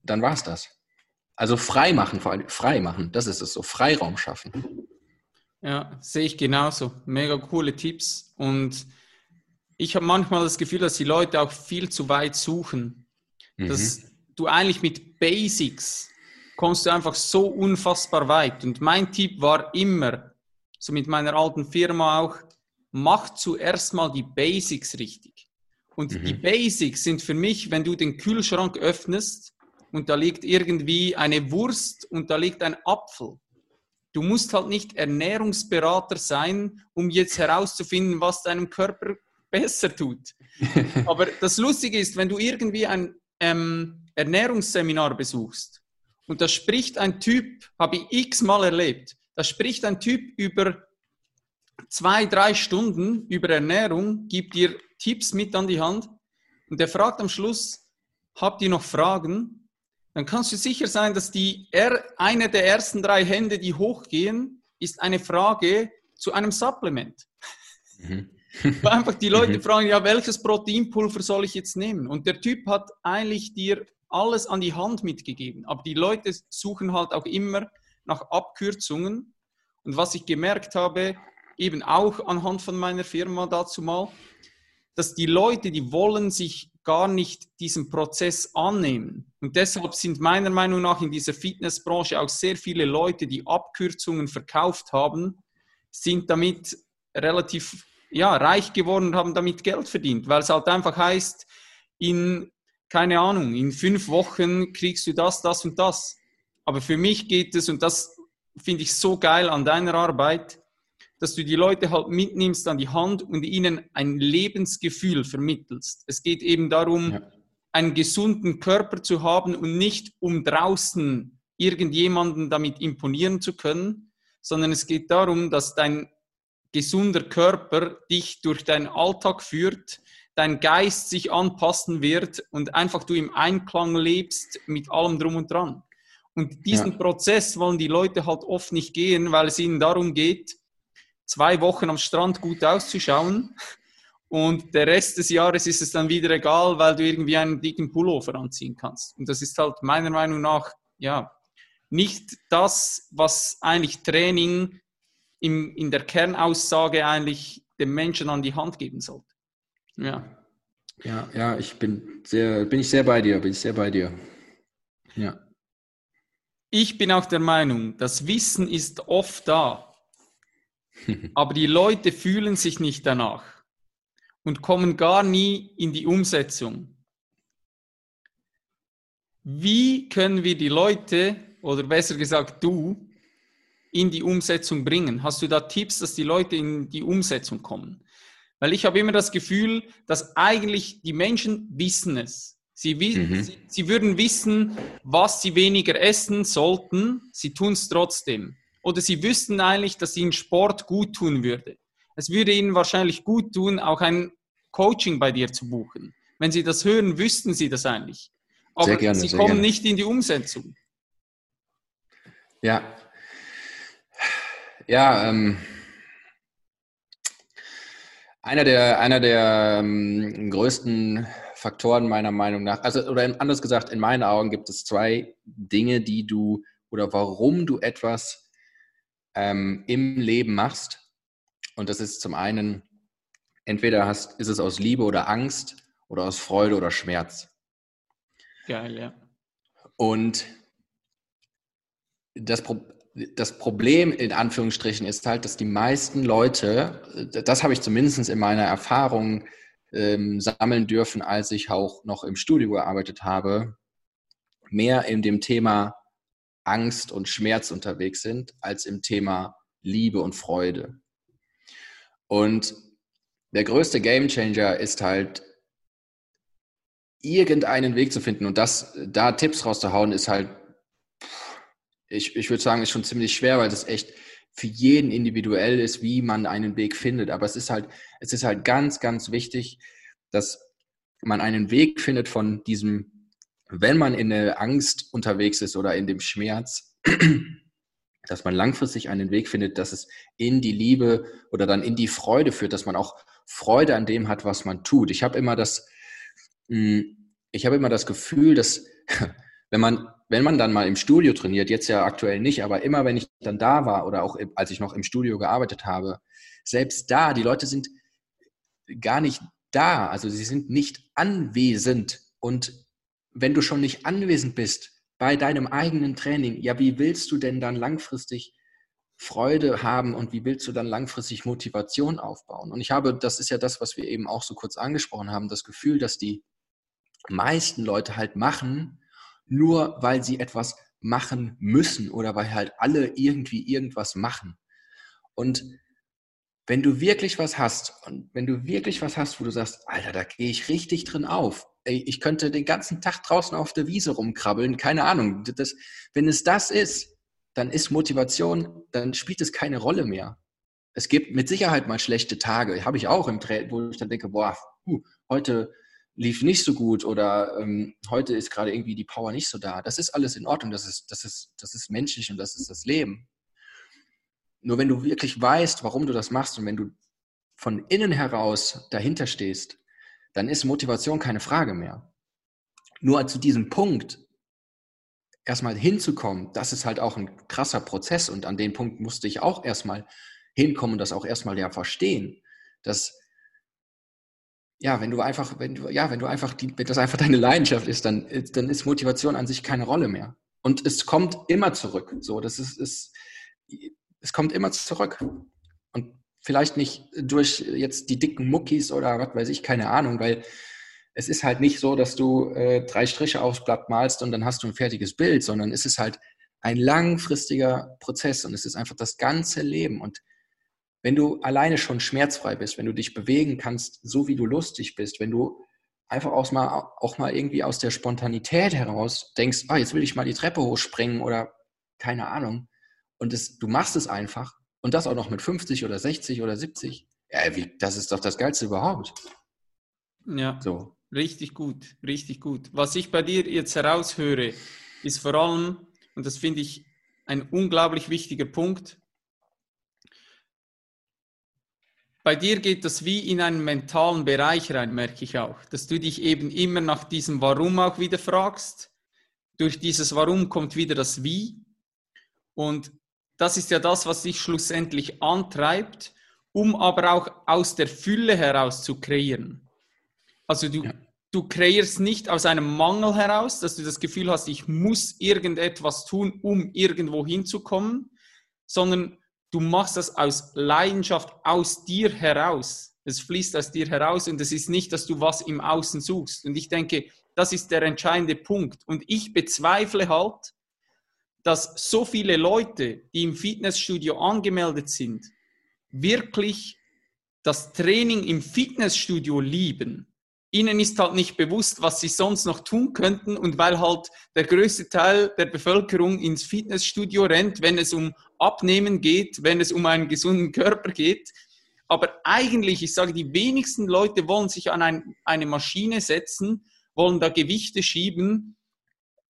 dann war es das. Also frei machen, vor allem frei machen, das ist es so, Freiraum schaffen. Ja, sehe ich genauso. Mega coole Tipps. Und ich habe manchmal das Gefühl, dass die Leute auch viel zu weit suchen. Mhm. Dass du eigentlich mit Basics kommst du einfach so unfassbar weit. Und mein Tipp war immer, so mit meiner alten Firma auch, mach zuerst mal die Basics richtig. Und mhm. die Basics sind für mich, wenn du den Kühlschrank öffnest und da liegt irgendwie eine Wurst und da liegt ein Apfel. Du musst halt nicht Ernährungsberater sein, um jetzt herauszufinden, was deinem Körper besser tut. Aber das Lustige ist, wenn du irgendwie ein ähm, Ernährungsseminar besuchst und da spricht ein Typ, habe ich x-mal erlebt, da spricht ein Typ über zwei, drei Stunden über Ernährung, gibt dir Tipps mit an die Hand und der fragt am Schluss, habt ihr noch Fragen? Dann kannst du sicher sein, dass die eine der ersten drei Hände, die hochgehen, ist eine Frage zu einem Supplement. Mhm. einfach die Leute mhm. fragen, ja, welches Proteinpulver soll ich jetzt nehmen? Und der Typ hat eigentlich dir alles an die Hand mitgegeben. Aber die Leute suchen halt auch immer nach Abkürzungen. Und was ich gemerkt habe, eben auch anhand von meiner Firma dazu mal, dass die Leute, die wollen sich gar nicht diesem Prozess annehmen. Und deshalb sind meiner Meinung nach in dieser Fitnessbranche auch sehr viele Leute, die Abkürzungen verkauft haben, sind damit relativ ja, reich geworden und haben damit Geld verdient, weil es halt einfach heißt, in, keine Ahnung, in fünf Wochen kriegst du das, das und das. Aber für mich geht es, und das finde ich so geil an deiner Arbeit, dass du die Leute halt mitnimmst an die Hand und ihnen ein Lebensgefühl vermittelst. Es geht eben darum, ja. einen gesunden Körper zu haben und nicht um draußen irgendjemanden damit imponieren zu können, sondern es geht darum, dass dein gesunder Körper dich durch deinen Alltag führt, dein Geist sich anpassen wird und einfach du im Einklang lebst mit allem drum und dran. Und diesen ja. Prozess wollen die Leute halt oft nicht gehen, weil es ihnen darum geht, zwei Wochen am Strand gut auszuschauen und der Rest des Jahres ist es dann wieder egal, weil du irgendwie einen dicken Pullover anziehen kannst. Und das ist halt meiner Meinung nach, ja, nicht das, was eigentlich Training im, in der Kernaussage eigentlich dem Menschen an die Hand geben sollte. Ja. Ja, ja, ich bin sehr, bin ich sehr bei dir, bin ich sehr bei dir. Ja. Ich bin auch der Meinung, das Wissen ist oft da, aber die Leute fühlen sich nicht danach und kommen gar nie in die Umsetzung. Wie können wir die Leute, oder besser gesagt du, in die Umsetzung bringen? Hast du da Tipps, dass die Leute in die Umsetzung kommen? Weil ich habe immer das Gefühl, dass eigentlich die Menschen wissen es. Sie, mhm. sie, sie würden wissen, was sie weniger essen sollten, sie tun es trotzdem. Oder sie wüssten eigentlich, dass ihnen Sport gut tun würde. Es würde ihnen wahrscheinlich gut tun, auch ein Coaching bei dir zu buchen. Wenn sie das hören, wüssten sie das eigentlich. Aber gerne, sie kommen gerne. nicht in die Umsetzung. Ja, ja, ähm, einer der, einer der ähm, größten Faktoren meiner Meinung nach, also oder anders gesagt, in meinen Augen gibt es zwei Dinge, die du oder warum du etwas ähm, im Leben machst. Und das ist zum einen, entweder hast, ist es aus Liebe oder Angst oder aus Freude oder Schmerz. Geil, ja. Und das, das Problem in Anführungsstrichen ist halt, dass die meisten Leute, das habe ich zumindest in meiner Erfahrung ähm, sammeln dürfen, als ich auch noch im Studio gearbeitet habe, mehr in dem Thema Angst und Schmerz unterwegs sind, als im Thema Liebe und Freude. Und der größte Gamechanger ist halt, irgendeinen Weg zu finden und das, da Tipps rauszuhauen, ist halt ich, ich würde sagen, ist schon ziemlich schwer, weil das echt für jeden individuell ist, wie man einen Weg findet. Aber es ist halt, es ist halt ganz, ganz wichtig, dass man einen Weg findet von diesem, wenn man in der Angst unterwegs ist oder in dem Schmerz, dass man langfristig einen Weg findet, dass es in die Liebe oder dann in die Freude führt, dass man auch Freude an dem hat, was man tut. Ich habe immer das, hm, ich habe immer das Gefühl, dass wenn man wenn man dann mal im Studio trainiert, jetzt ja aktuell nicht, aber immer wenn ich dann da war oder auch als ich noch im Studio gearbeitet habe, selbst da, die Leute sind gar nicht da, also sie sind nicht anwesend. Und wenn du schon nicht anwesend bist bei deinem eigenen Training, ja, wie willst du denn dann langfristig Freude haben und wie willst du dann langfristig Motivation aufbauen? Und ich habe, das ist ja das, was wir eben auch so kurz angesprochen haben, das Gefühl, dass die meisten Leute halt machen, nur weil sie etwas machen müssen oder weil halt alle irgendwie irgendwas machen. Und wenn du wirklich was hast und wenn du wirklich was hast, wo du sagst, Alter, da gehe ich richtig drin auf. Ey, ich könnte den ganzen Tag draußen auf der Wiese rumkrabbeln, keine Ahnung. Das, wenn es das ist, dann ist Motivation, dann spielt es keine Rolle mehr. Es gibt mit Sicherheit mal schlechte Tage, habe ich auch im Training, wo ich dann denke, boah, uh, heute lief nicht so gut oder ähm, heute ist gerade irgendwie die Power nicht so da. Das ist alles in Ordnung, das ist, das ist, das ist menschlich und das ist das Leben. Nur wenn du wirklich weißt, warum du das machst und wenn du von innen heraus dahinter stehst, dann ist Motivation keine Frage mehr. Nur zu diesem Punkt erstmal hinzukommen, das ist halt auch ein krasser Prozess und an den Punkt musste ich auch erstmal hinkommen und das auch erstmal ja verstehen, dass ja, wenn du einfach, wenn du, ja, wenn du einfach, die, wenn das einfach deine Leidenschaft ist, dann, dann ist Motivation an sich keine Rolle mehr. Und es kommt immer zurück. So, das ist, ist es kommt immer zurück. Und vielleicht nicht durch jetzt die dicken Muckis oder was weiß ich, keine Ahnung, weil es ist halt nicht so, dass du äh, drei Striche aufs Blatt malst und dann hast du ein fertiges Bild, sondern es ist halt ein langfristiger Prozess und es ist einfach das ganze Leben. Und wenn du alleine schon schmerzfrei bist, wenn du dich bewegen kannst, so wie du lustig bist, wenn du einfach auch mal, auch mal irgendwie aus der Spontanität heraus denkst, ah, jetzt will ich mal die Treppe hochspringen oder keine Ahnung, und das, du machst es einfach und das auch noch mit 50 oder 60 oder 70. Ja, wie, das ist doch das Geilste überhaupt. Ja, so. richtig gut, richtig gut. Was ich bei dir jetzt heraushöre, ist vor allem, und das finde ich ein unglaublich wichtiger Punkt, bei dir geht das wie in einen mentalen Bereich rein, merke ich auch, dass du dich eben immer nach diesem Warum auch wieder fragst. Durch dieses Warum kommt wieder das Wie. Und das ist ja das, was dich schlussendlich antreibt, um aber auch aus der Fülle heraus zu kreieren. Also du, ja. du kreierst nicht aus einem Mangel heraus, dass du das Gefühl hast, ich muss irgendetwas tun, um irgendwo hinzukommen, sondern du machst das aus Leidenschaft aus dir heraus. Es fließt aus dir heraus und es ist nicht, dass du was im Außen suchst. Und ich denke, das ist der entscheidende Punkt. Und ich bezweifle halt, dass so viele Leute, die im Fitnessstudio angemeldet sind, wirklich das Training im Fitnessstudio lieben. Ihnen ist halt nicht bewusst, was sie sonst noch tun könnten und weil halt der größte Teil der Bevölkerung ins Fitnessstudio rennt, wenn es um Abnehmen geht, wenn es um einen gesunden Körper geht. Aber eigentlich, ich sage, die wenigsten Leute wollen sich an ein, eine Maschine setzen, wollen da Gewichte schieben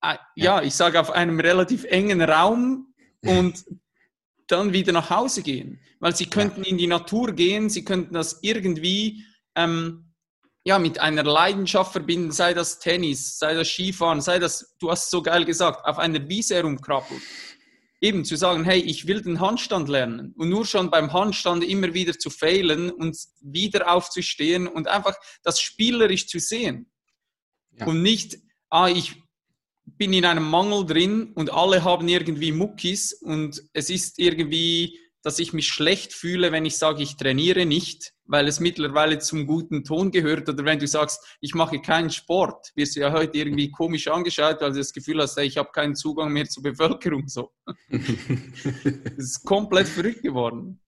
Ah, ja, ich sage auf einem relativ engen Raum und dann wieder nach Hause gehen. Weil sie könnten in die Natur gehen, sie könnten das irgendwie ähm, ja, mit einer Leidenschaft verbinden, sei das Tennis, sei das Skifahren, sei das, du hast so geil gesagt, auf einer Wiese herumkrabbeln. Eben zu sagen, hey, ich will den Handstand lernen und nur schon beim Handstand immer wieder zu failen und wieder aufzustehen und einfach das spielerisch zu sehen. Ja. Und nicht, ah, ich, bin in einem Mangel drin und alle haben irgendwie Muckis und es ist irgendwie, dass ich mich schlecht fühle, wenn ich sage, ich trainiere nicht, weil es mittlerweile zum guten Ton gehört. Oder wenn du sagst, ich mache keinen Sport, wirst du ja heute irgendwie komisch angeschaut, weil du das Gefühl hast, ich habe keinen Zugang mehr zur Bevölkerung. So. das ist komplett verrückt geworden.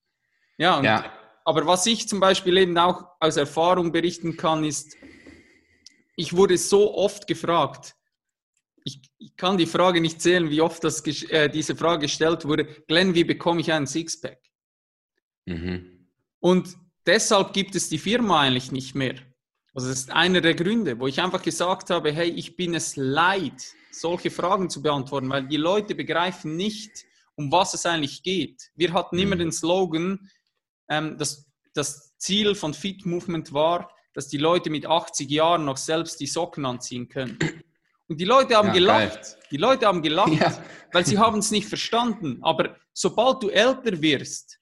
Ja, ja, aber was ich zum Beispiel eben auch aus Erfahrung berichten kann, ist, ich wurde so oft gefragt, ich, ich, kann die Frage nicht zählen, wie oft das, äh, diese Frage gestellt wurde. Glenn, wie bekomme ich einen Sixpack? Mhm. Und deshalb gibt es die Firma eigentlich nicht mehr. Also das ist einer der Gründe, wo ich einfach gesagt habe, hey, ich bin es leid, solche Fragen zu beantworten, weil die Leute begreifen nicht, um was es eigentlich geht. Wir hatten mhm. immer den Slogan, ähm, dass das Ziel von Fit Movement war, dass die Leute mit 80 Jahren noch selbst die Socken anziehen können. Und die Leute haben ja, gelacht. Geil. Die Leute haben gelacht, ja. weil sie haben es nicht verstanden. Aber sobald du älter wirst,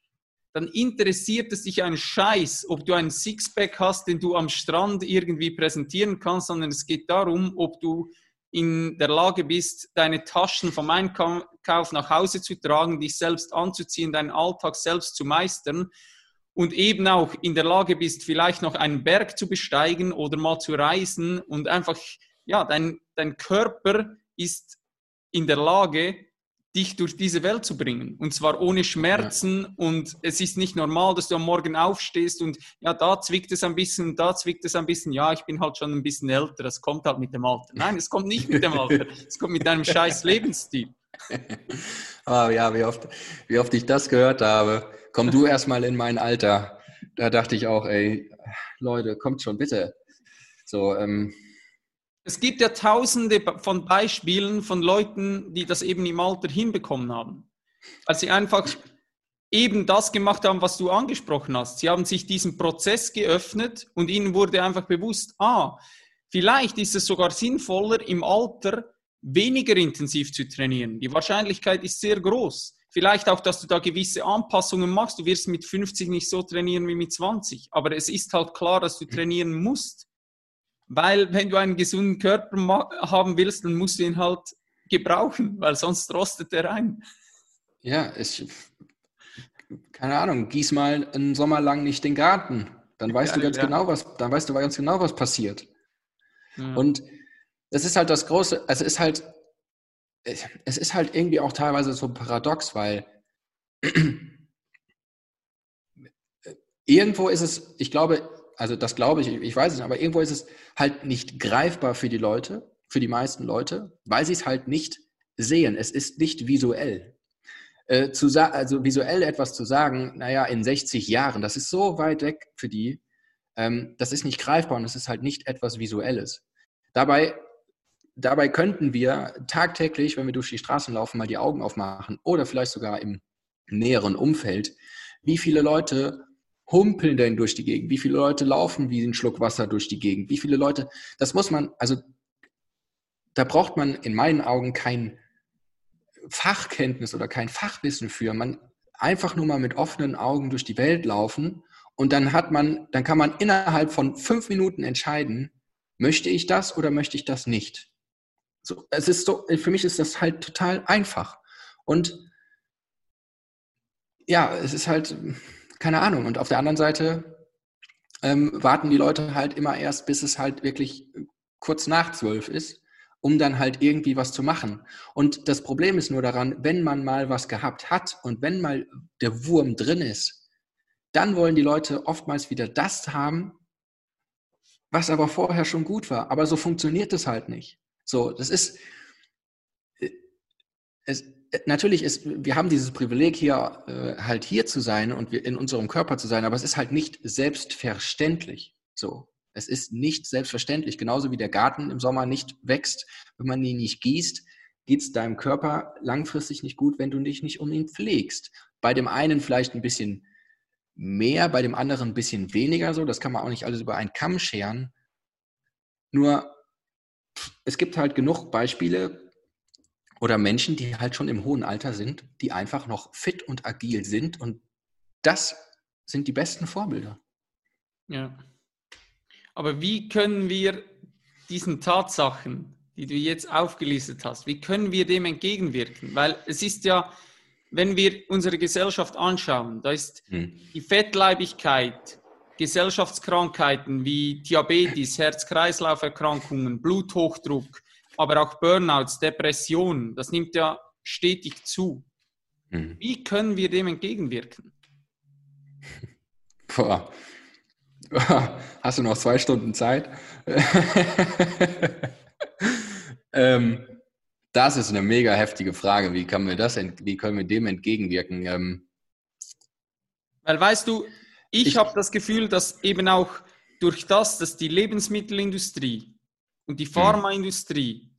dann interessiert es dich ein Scheiß, ob du einen Sixpack hast, den du am Strand irgendwie präsentieren kannst, sondern es geht darum, ob du in der Lage bist, deine Taschen vom Einkauf nach Hause zu tragen, dich selbst anzuziehen, deinen Alltag selbst zu meistern und eben auch in der Lage bist, vielleicht noch einen Berg zu besteigen oder mal zu reisen und einfach ja, dein, dein Körper ist in der Lage, dich durch diese Welt zu bringen. Und zwar ohne Schmerzen. Ja. Und es ist nicht normal, dass du am Morgen aufstehst und ja, da zwickt es ein bisschen, da zwickt es ein bisschen. Ja, ich bin halt schon ein bisschen älter, das kommt halt mit dem Alter. Nein, es kommt nicht mit dem Alter. es kommt mit deinem scheiß Lebensstil. oh, ja, wie oft, wie oft ich das gehört habe. Komm du erstmal in mein Alter. Da dachte ich auch, ey, Leute, kommt schon bitte. So, ähm, es gibt ja tausende von Beispielen von Leuten, die das eben im Alter hinbekommen haben. Als sie einfach eben das gemacht haben, was du angesprochen hast. Sie haben sich diesen Prozess geöffnet und ihnen wurde einfach bewusst, ah, vielleicht ist es sogar sinnvoller, im Alter weniger intensiv zu trainieren. Die Wahrscheinlichkeit ist sehr groß. Vielleicht auch, dass du da gewisse Anpassungen machst. Du wirst mit 50 nicht so trainieren wie mit 20. Aber es ist halt klar, dass du trainieren musst. Weil wenn du einen gesunden Körper haben willst, dann musst du ihn halt gebrauchen, weil sonst rostet er ein. Ja, ich, keine Ahnung, gieß mal einen Sommer lang nicht den Garten. Dann weißt ja, du ganz ja. genau, was, dann weißt du ganz genau, was passiert. Ja. Und das ist halt das Große, also es ist halt, es ist halt irgendwie auch teilweise so paradox, weil irgendwo ist es, ich glaube, also das glaube ich, ich weiß es nicht, aber irgendwo ist es halt nicht greifbar für die Leute, für die meisten Leute, weil sie es halt nicht sehen. Es ist nicht visuell. Äh, zu also visuell etwas zu sagen, naja, in 60 Jahren, das ist so weit weg für die, ähm, das ist nicht greifbar und es ist halt nicht etwas Visuelles. Dabei, dabei könnten wir tagtäglich, wenn wir durch die Straßen laufen, mal die Augen aufmachen oder vielleicht sogar im näheren Umfeld, wie viele Leute humpeln denn durch die Gegend? Wie viele Leute laufen wie ein Schluck Wasser durch die Gegend? Wie viele Leute, das muss man, also da braucht man in meinen Augen kein Fachkenntnis oder kein Fachwissen für. Man einfach nur mal mit offenen Augen durch die Welt laufen und dann hat man, dann kann man innerhalb von fünf Minuten entscheiden, möchte ich das oder möchte ich das nicht. So, es ist so, für mich ist das halt total einfach. Und ja, es ist halt, keine Ahnung. Und auf der anderen Seite ähm, warten die Leute halt immer erst, bis es halt wirklich kurz nach zwölf ist, um dann halt irgendwie was zu machen. Und das Problem ist nur daran, wenn man mal was gehabt hat und wenn mal der Wurm drin ist, dann wollen die Leute oftmals wieder das haben, was aber vorher schon gut war. Aber so funktioniert es halt nicht. So, das ist, äh, es, natürlich ist, wir haben dieses Privileg hier äh, halt hier zu sein und wir in unserem Körper zu sein, aber es ist halt nicht selbstverständlich. So, es ist nicht selbstverständlich. Genauso wie der Garten im Sommer nicht wächst, wenn man ihn nicht gießt, geht es deinem Körper langfristig nicht gut, wenn du dich nicht um ihn pflegst. Bei dem einen vielleicht ein bisschen mehr, bei dem anderen ein bisschen weniger so. Das kann man auch nicht alles über einen Kamm scheren. Nur es gibt halt genug Beispiele, oder Menschen, die halt schon im hohen Alter sind, die einfach noch fit und agil sind. Und das sind die besten Vorbilder. Ja. Aber wie können wir diesen Tatsachen, die du jetzt aufgelistet hast, wie können wir dem entgegenwirken? Weil es ist ja, wenn wir unsere Gesellschaft anschauen, da ist hm. die Fettleibigkeit, Gesellschaftskrankheiten wie Diabetes, Herz-Kreislauf-Erkrankungen, Bluthochdruck, aber auch Burnouts, Depressionen, das nimmt ja stetig zu. Mhm. Wie können wir dem entgegenwirken? Boah. Hast du noch zwei Stunden Zeit? ähm, das ist eine mega heftige Frage. Wie, kann wir das, wie können wir dem entgegenwirken? Ähm, Weil weißt du, ich, ich habe das Gefühl, dass eben auch durch das, dass die Lebensmittelindustrie und die Pharmaindustrie,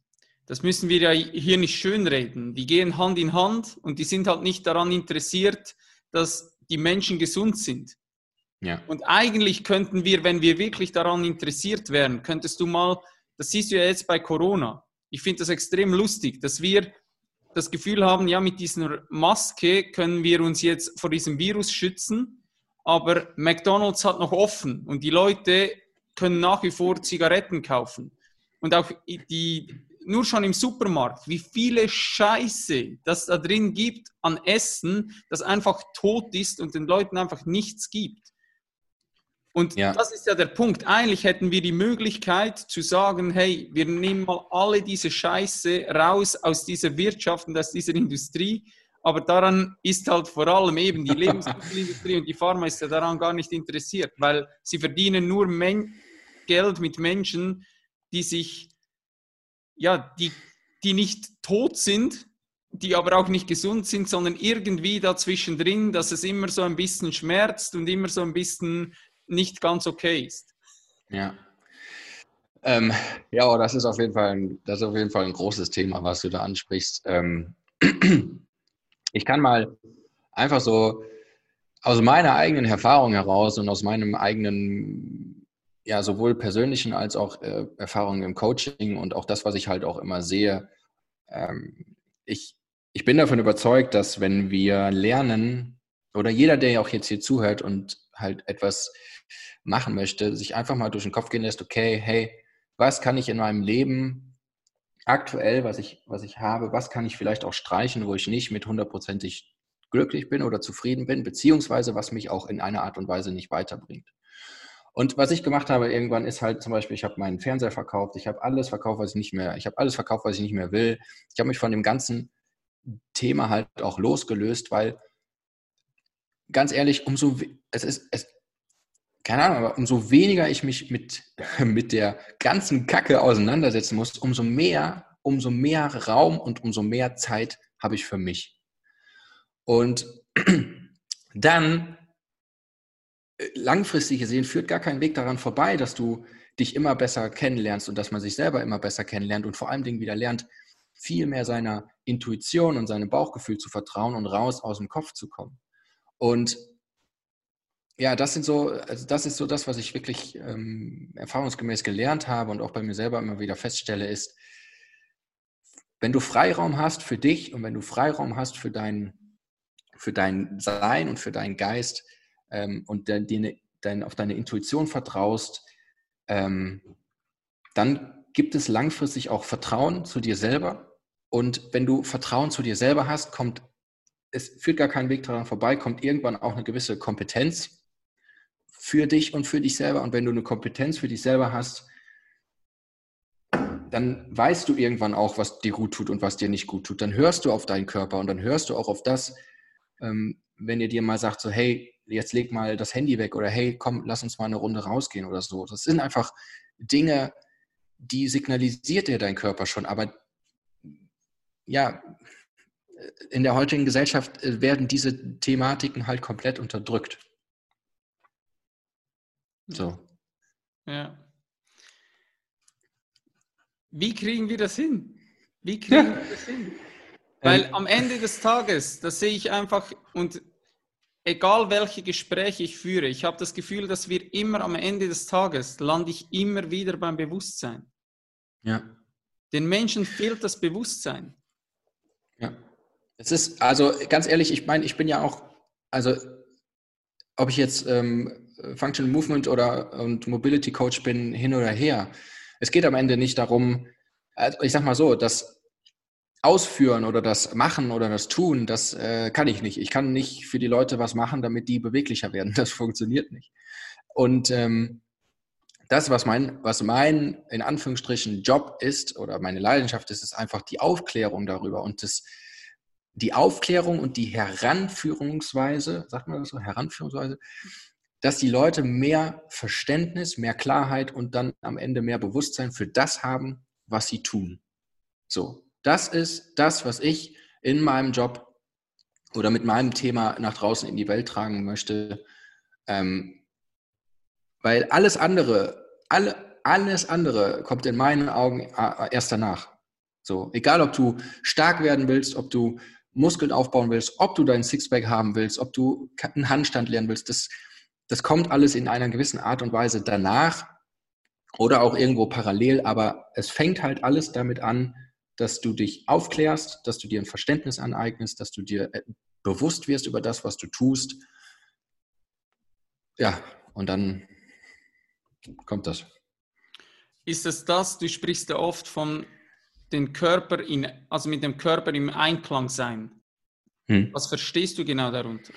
das müssen wir ja hier nicht schönreden. Die gehen Hand in Hand und die sind halt nicht daran interessiert, dass die Menschen gesund sind. Ja. Und eigentlich könnten wir, wenn wir wirklich daran interessiert wären, könntest du mal, das siehst du ja jetzt bei Corona. Ich finde das extrem lustig, dass wir das Gefühl haben, ja, mit dieser Maske können wir uns jetzt vor diesem Virus schützen, aber McDonald's hat noch offen und die Leute können nach wie vor Zigaretten kaufen und auch die, nur schon im Supermarkt, wie viele Scheiße das da drin gibt an Essen, das einfach tot ist und den Leuten einfach nichts gibt. Und ja. das ist ja der Punkt. Eigentlich hätten wir die Möglichkeit zu sagen, hey, wir nehmen mal alle diese Scheiße raus aus dieser Wirtschaft und aus dieser Industrie. Aber daran ist halt vor allem eben die Lebensmittelindustrie und die Pharma ist ja daran gar nicht interessiert, weil sie verdienen nur Men Geld mit Menschen, die sich, ja, die, die nicht tot sind, die aber auch nicht gesund sind, sondern irgendwie dazwischen drin, dass es immer so ein bisschen schmerzt und immer so ein bisschen nicht ganz okay ist. Ja. Ähm, ja, das ist auf jeden Fall ein, das ist auf jeden Fall ein großes Thema, was du da ansprichst. Ähm, ich kann mal einfach so aus meiner eigenen Erfahrung heraus und aus meinem eigenen, ja, sowohl persönlichen als auch äh, Erfahrungen im Coaching und auch das, was ich halt auch immer sehe, ähm, ich, ich bin davon überzeugt, dass wenn wir lernen, oder jeder, der ja auch jetzt hier zuhört und halt etwas machen möchte, sich einfach mal durch den Kopf gehen lässt, okay, hey, was kann ich in meinem Leben aktuell, was ich, was ich habe, was kann ich vielleicht auch streichen, wo ich nicht mit hundertprozentig glücklich bin oder zufrieden bin, beziehungsweise was mich auch in einer Art und Weise nicht weiterbringt. Und was ich gemacht habe irgendwann ist halt zum Beispiel, ich habe meinen Fernseher verkauft, ich habe alles verkauft, was ich nicht mehr, ich habe alles verkauft, was ich nicht mehr will. Ich habe mich von dem ganzen Thema halt auch losgelöst, weil ganz ehrlich, umso es ist es keine Ahnung, aber umso weniger ich mich mit, mit der ganzen Kacke auseinandersetzen muss, umso mehr, umso mehr Raum und umso mehr Zeit habe ich für mich. Und dann, langfristig gesehen, führt gar kein Weg daran vorbei, dass du dich immer besser kennenlernst und dass man sich selber immer besser kennenlernt und vor allen Dingen wieder lernt, viel mehr seiner Intuition und seinem Bauchgefühl zu vertrauen und raus aus dem Kopf zu kommen. Und ja, das sind so, also das ist so das, was ich wirklich ähm, erfahrungsgemäß gelernt habe und auch bei mir selber immer wieder feststelle, ist, wenn du Freiraum hast für dich und wenn du Freiraum hast für dein, für dein Sein und für deinen Geist ähm, und de, de, dein, auf deine Intuition vertraust, ähm, dann gibt es langfristig auch Vertrauen zu dir selber. Und wenn du Vertrauen zu dir selber hast, kommt, es führt gar keinen Weg daran vorbei, kommt irgendwann auch eine gewisse Kompetenz für dich und für dich selber. Und wenn du eine Kompetenz für dich selber hast, dann weißt du irgendwann auch, was dir gut tut und was dir nicht gut tut. Dann hörst du auf deinen Körper und dann hörst du auch auf das, ähm, wenn ihr dir mal sagt, so, hey, jetzt leg mal das Handy weg oder hey, komm, lass uns mal eine Runde rausgehen oder so. Das sind einfach Dinge, die signalisiert dir dein Körper schon. Aber ja, in der heutigen Gesellschaft äh, werden diese Thematiken halt komplett unterdrückt. So. Ja. Wie kriegen wir das hin? Wie kriegen ja. wir das hin? Weil ähm. am Ende des Tages, das sehe ich einfach und egal welche Gespräche ich führe, ich habe das Gefühl, dass wir immer am Ende des Tages lande ich immer wieder beim Bewusstsein. Ja. Den Menschen fehlt das Bewusstsein. Ja. Es ist, also ganz ehrlich, ich meine, ich bin ja auch, also ob ich jetzt ähm, Functional Movement oder und Mobility Coach bin, hin oder her. Es geht am Ende nicht darum, also ich sag mal so, das Ausführen oder das Machen oder das Tun, das äh, kann ich nicht. Ich kann nicht für die Leute was machen, damit die beweglicher werden. Das funktioniert nicht. Und ähm, das, was mein, was mein in Anführungsstrichen Job ist oder meine Leidenschaft ist, ist einfach die Aufklärung darüber und das, die Aufklärung und die Heranführungsweise, sagt man das so, Heranführungsweise, dass die Leute mehr Verständnis, mehr Klarheit und dann am Ende mehr Bewusstsein für das haben, was sie tun. So, das ist das, was ich in meinem Job oder mit meinem Thema nach draußen in die Welt tragen möchte. Ähm, weil alles andere, alle, alles andere kommt in meinen Augen äh, erst danach. So, egal ob du stark werden willst, ob du Muskeln aufbauen willst, ob du deinen Sixpack haben willst, ob du einen Handstand lernen willst, das, das kommt alles in einer gewissen Art und Weise danach oder auch irgendwo parallel, aber es fängt halt alles damit an, dass du dich aufklärst, dass du dir ein Verständnis aneignest, dass du dir äh, bewusst wirst über das, was du tust. Ja, und dann kommt das. Ist es das, du sprichst ja oft von den Körper in, also mit dem Körper im Einklang sein. Hm. Was verstehst du genau darunter?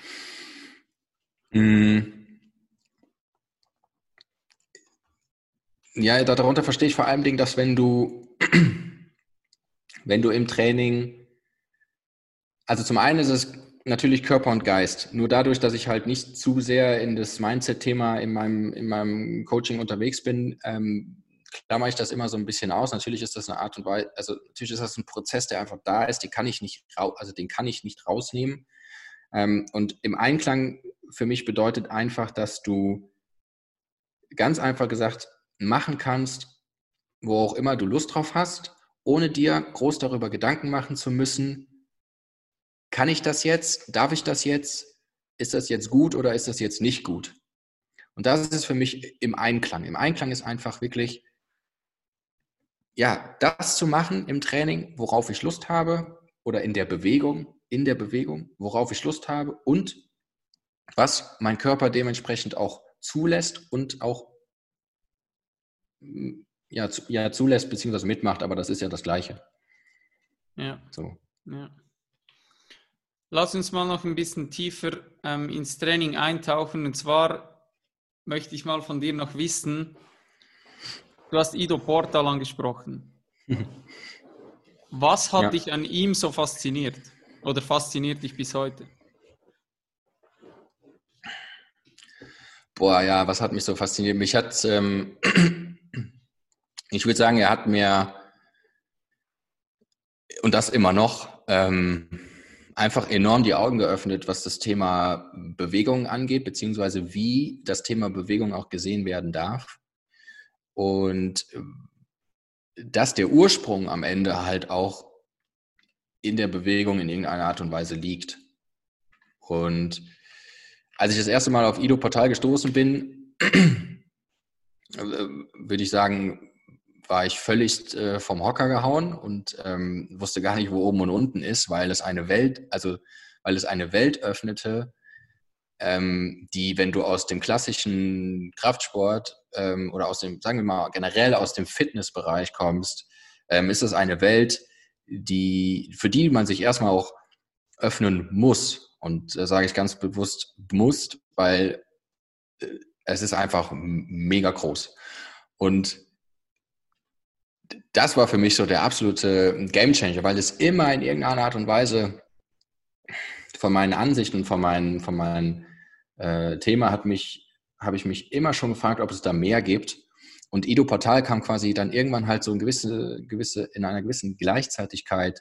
Hm. Ja, darunter verstehe ich vor allem, dass wenn du, wenn du im Training, also zum einen ist es natürlich Körper und Geist. Nur dadurch, dass ich halt nicht zu sehr in das Mindset-Thema in meinem, in meinem Coaching unterwegs bin, ähm, klammer ich das immer so ein bisschen aus. Natürlich ist das eine Art und Weise, also natürlich ist das ein Prozess, der einfach da ist, den kann ich nicht, also den kann ich nicht rausnehmen. Ähm, und im Einklang für mich bedeutet einfach, dass du ganz einfach gesagt machen kannst, wo auch immer du Lust drauf hast, ohne dir groß darüber Gedanken machen zu müssen, kann ich das jetzt, darf ich das jetzt, ist das jetzt gut oder ist das jetzt nicht gut? Und das ist für mich im Einklang. Im Einklang ist einfach wirklich, ja, das zu machen im Training, worauf ich Lust habe oder in der Bewegung, in der Bewegung, worauf ich Lust habe und was mein Körper dementsprechend auch zulässt und auch mm, ja, zu, ja, zulässt bzw. mitmacht, aber das ist ja das Gleiche. Ja. So. ja. Lass uns mal noch ein bisschen tiefer ähm, ins Training eintauchen. Und zwar möchte ich mal von dir noch wissen, du hast Ido Portal angesprochen. Was hat ja. dich an ihm so fasziniert oder fasziniert dich bis heute? Boah, ja, was hat mich so fasziniert? Mich hat, ähm, ich würde sagen, er hat mir, und das immer noch, ähm, einfach enorm die Augen geöffnet, was das Thema Bewegung angeht, beziehungsweise wie das Thema Bewegung auch gesehen werden darf. Und äh, dass der Ursprung am Ende halt auch in der Bewegung in irgendeiner Art und Weise liegt. Und als ich das erste Mal auf Ido Portal gestoßen bin, äh, würde ich sagen, war ich völlig äh, vom Hocker gehauen und ähm, wusste gar nicht, wo oben und unten ist, weil es eine Welt, also weil es eine Welt öffnete, ähm, die, wenn du aus dem klassischen Kraftsport ähm, oder aus dem, sagen wir mal, generell aus dem Fitnessbereich kommst, ähm, ist es eine Welt, die, für die man sich erstmal auch öffnen muss. Und da sage ich ganz bewusst muss, weil äh, es ist einfach mega groß. Und das war für mich so der absolute Gamechanger, weil es immer in irgendeiner Art und Weise von meinen Ansichten, von meinem von meinen, äh, Thema hat mich, habe ich mich immer schon gefragt, ob es da mehr gibt. Und Ido Portal kam quasi dann irgendwann halt so in gewisse, gewisse, in einer gewissen Gleichzeitigkeit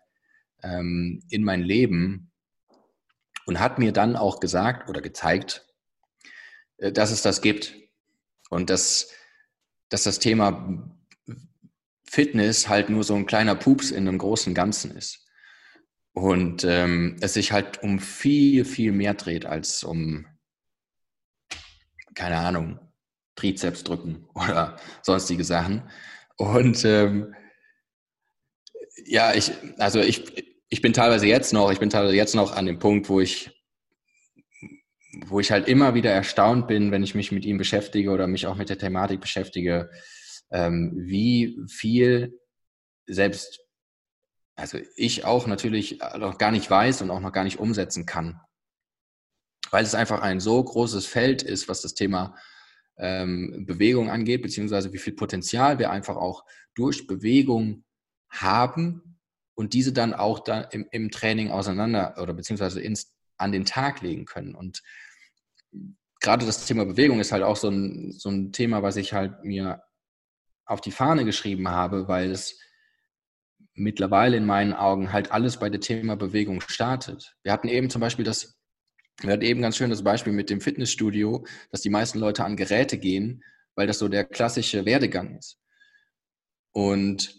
ähm, in mein Leben, und hat mir dann auch gesagt oder gezeigt, äh, dass es das gibt und dass, dass das Thema Fitness halt nur so ein kleiner Pups in einem großen Ganzen ist. Und ähm, es sich halt um viel, viel mehr dreht als um, keine Ahnung, Trizeps drücken oder sonstige Sachen. Und ähm, ja, ich, also ich, ich bin teilweise jetzt noch, ich bin teilweise jetzt noch an dem Punkt, wo ich, wo ich halt immer wieder erstaunt bin, wenn ich mich mit ihm beschäftige oder mich auch mit der Thematik beschäftige, ähm, wie viel selbst, also ich auch natürlich noch gar nicht weiß und auch noch gar nicht umsetzen kann. Weil es einfach ein so großes Feld ist, was das Thema ähm, Bewegung angeht, beziehungsweise wie viel Potenzial wir einfach auch durch Bewegung haben, und diese dann auch da im, im Training auseinander oder beziehungsweise ins, an den Tag legen können. Und gerade das Thema Bewegung ist halt auch so ein, so ein Thema, was ich halt mir auf die Fahne geschrieben habe, weil es mittlerweile in meinen Augen halt alles bei dem Thema Bewegung startet. Wir hatten eben zum Beispiel das, wir hatten eben ganz schön das Beispiel mit dem Fitnessstudio, dass die meisten Leute an Geräte gehen, weil das so der klassische Werdegang ist. Und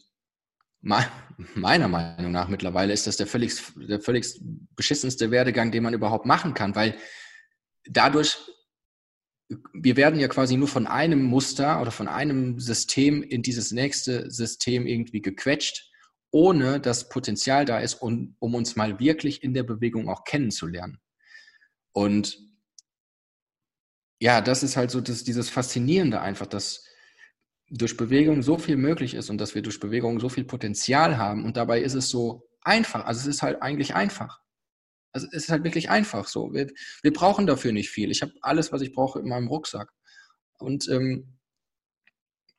meiner Meinung nach mittlerweile ist das der völlig, der völlig beschissenste Werdegang, den man überhaupt machen kann, weil dadurch, wir werden ja quasi nur von einem Muster oder von einem System in dieses nächste System irgendwie gequetscht, ohne dass Potenzial da ist, um, um uns mal wirklich in der Bewegung auch kennenzulernen. Und ja, das ist halt so das, dieses Faszinierende einfach, dass durch Bewegung so viel möglich ist und dass wir durch Bewegung so viel Potenzial haben und dabei ist es so einfach. Also es ist halt eigentlich einfach. Also es ist halt wirklich einfach so. Wir, wir brauchen dafür nicht viel. Ich habe alles, was ich brauche in meinem Rucksack. Und ähm,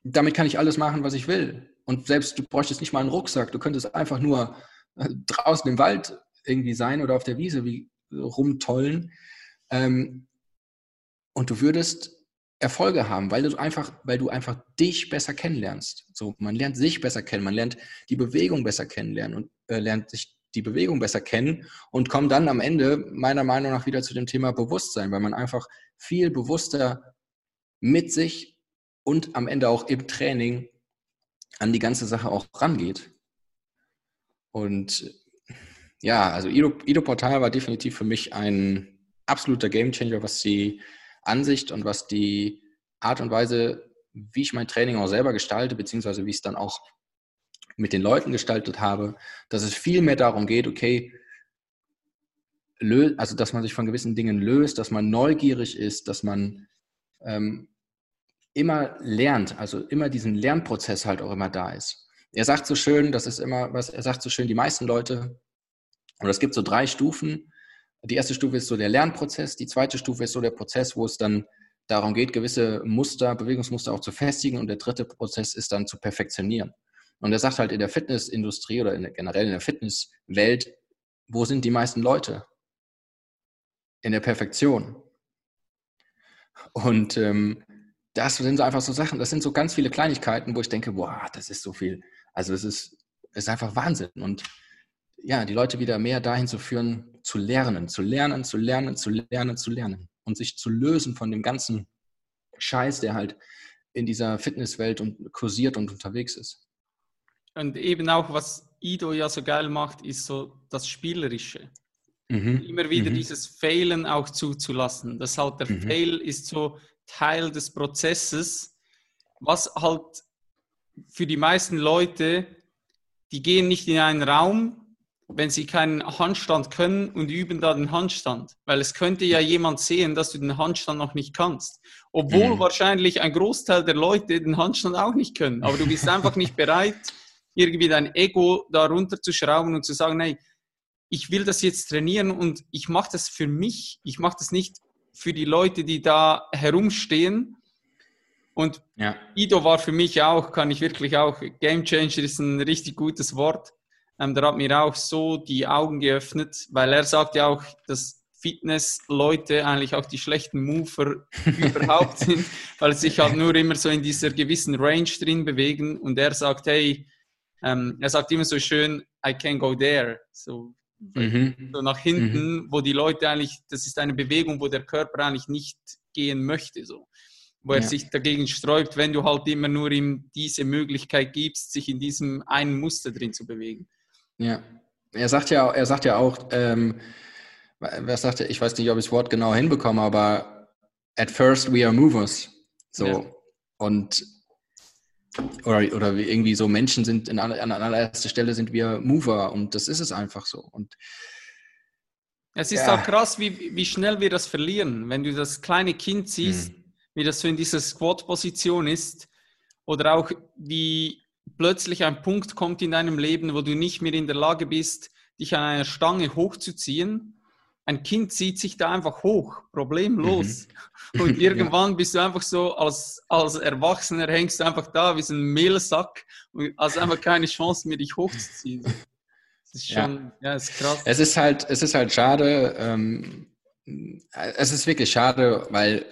damit kann ich alles machen, was ich will. Und selbst du bräuchtest nicht mal einen Rucksack, du könntest einfach nur äh, draußen im Wald irgendwie sein oder auf der Wiese wie rumtollen. Ähm, und du würdest Erfolge haben, weil du einfach, weil du einfach dich besser kennenlernst. So, man lernt sich besser kennen, man lernt die Bewegung besser kennenlernen und äh, lernt sich die Bewegung besser kennen und kommt dann am Ende meiner Meinung nach wieder zu dem Thema Bewusstsein, weil man einfach viel bewusster mit sich und am Ende auch im Training an die ganze Sache auch rangeht. Und ja, also Ido, Ido Portal war definitiv für mich ein absoluter Gamechanger, was die Ansicht und was die Art und Weise, wie ich mein Training auch selber gestalte, beziehungsweise wie ich es dann auch mit den Leuten gestaltet habe, dass es viel mehr darum geht, okay, also dass man sich von gewissen Dingen löst, dass man neugierig ist, dass man ähm, immer lernt, also immer diesen Lernprozess halt auch immer da ist. Er sagt so schön, das ist immer, was er sagt so schön, die meisten Leute, und es gibt so drei Stufen. Die erste Stufe ist so der Lernprozess, die zweite Stufe ist so der Prozess, wo es dann darum geht, gewisse Muster, Bewegungsmuster auch zu festigen und der dritte Prozess ist dann zu perfektionieren. Und er sagt halt in der Fitnessindustrie oder in der, generell in der Fitnesswelt, wo sind die meisten Leute? In der Perfektion. Und ähm, das sind so einfach so Sachen, das sind so ganz viele Kleinigkeiten, wo ich denke, boah, das ist so viel. Also es ist, ist einfach Wahnsinn. Und ja, die Leute wieder mehr dahin zu führen, zu lernen, zu lernen, zu lernen, zu lernen, zu lernen und sich zu lösen von dem ganzen Scheiß, der halt in dieser Fitnesswelt und kursiert und unterwegs ist. Und eben auch, was Ido ja so geil macht, ist so das Spielerische. Mhm. Immer wieder mhm. dieses Failen auch zuzulassen. Das halt der mhm. Fail ist so Teil des Prozesses, was halt für die meisten Leute, die gehen nicht in einen Raum, wenn sie keinen Handstand können und üben da den Handstand. Weil es könnte ja jemand sehen, dass du den Handstand noch nicht kannst. Obwohl mhm. wahrscheinlich ein Großteil der Leute den Handstand auch nicht können. Aber du bist einfach nicht bereit, irgendwie dein Ego da runterzuschrauben und zu sagen, hey, ich will das jetzt trainieren und ich mache das für mich. Ich mache das nicht für die Leute, die da herumstehen. Und ja. Ido war für mich auch, kann ich wirklich auch, Game Changer ist ein richtig gutes Wort. Ähm, der hat mir auch so die Augen geöffnet, weil er sagt ja auch, dass Fitness-Leute eigentlich auch die schlechten Mover überhaupt sind, weil sie sich halt nur immer so in dieser gewissen Range drin bewegen. Und er sagt, hey, ähm, er sagt immer so schön, I can go there. So, mhm. so nach hinten, mhm. wo die Leute eigentlich, das ist eine Bewegung, wo der Körper eigentlich nicht gehen möchte. So wo er ja. sich dagegen sträubt, wenn du halt immer nur ihm diese Möglichkeit gibst, sich in diesem einen Muster drin zu bewegen. Ja, er sagt ja, er sagt ja auch, ähm, was sagt er? Ich weiß nicht, ob ich das Wort genau hinbekomme, aber at first we are movers. So ja. und oder, oder irgendwie so Menschen sind in, an allererster Stelle sind wir Mover und das ist es einfach so. Und es ist ja. auch krass, wie, wie schnell wir das verlieren. Wenn du das kleine Kind siehst, hm. wie das so in dieser Squat-Position ist, oder auch wie plötzlich ein Punkt kommt in deinem Leben, wo du nicht mehr in der Lage bist, dich an einer Stange hochzuziehen. Ein Kind zieht sich da einfach hoch, problemlos. Mhm. Und irgendwann ja. bist du einfach so, als, als Erwachsener hängst du einfach da wie so ein Mehlsack und hast einfach keine Chance mehr, dich hochzuziehen. Das ist schon, ja, ja ist krass. Es ist halt, es ist halt schade, ähm, es ist wirklich schade, weil,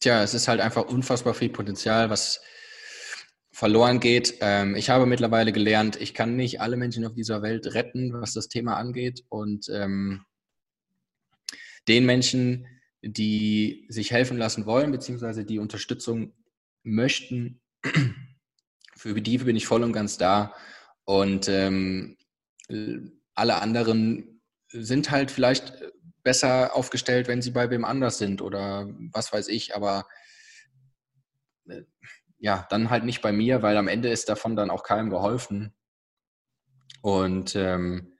tja, es ist halt einfach unfassbar viel Potenzial, was, verloren geht. Ähm, ich habe mittlerweile gelernt, ich kann nicht alle Menschen auf dieser Welt retten, was das Thema angeht. Und ähm, den Menschen, die sich helfen lassen wollen, beziehungsweise die Unterstützung möchten, für die bin ich voll und ganz da. Und ähm, alle anderen sind halt vielleicht besser aufgestellt, wenn sie bei wem anders sind oder was weiß ich, aber äh, ja, dann halt nicht bei mir, weil am Ende ist davon dann auch keinem geholfen. Und ähm,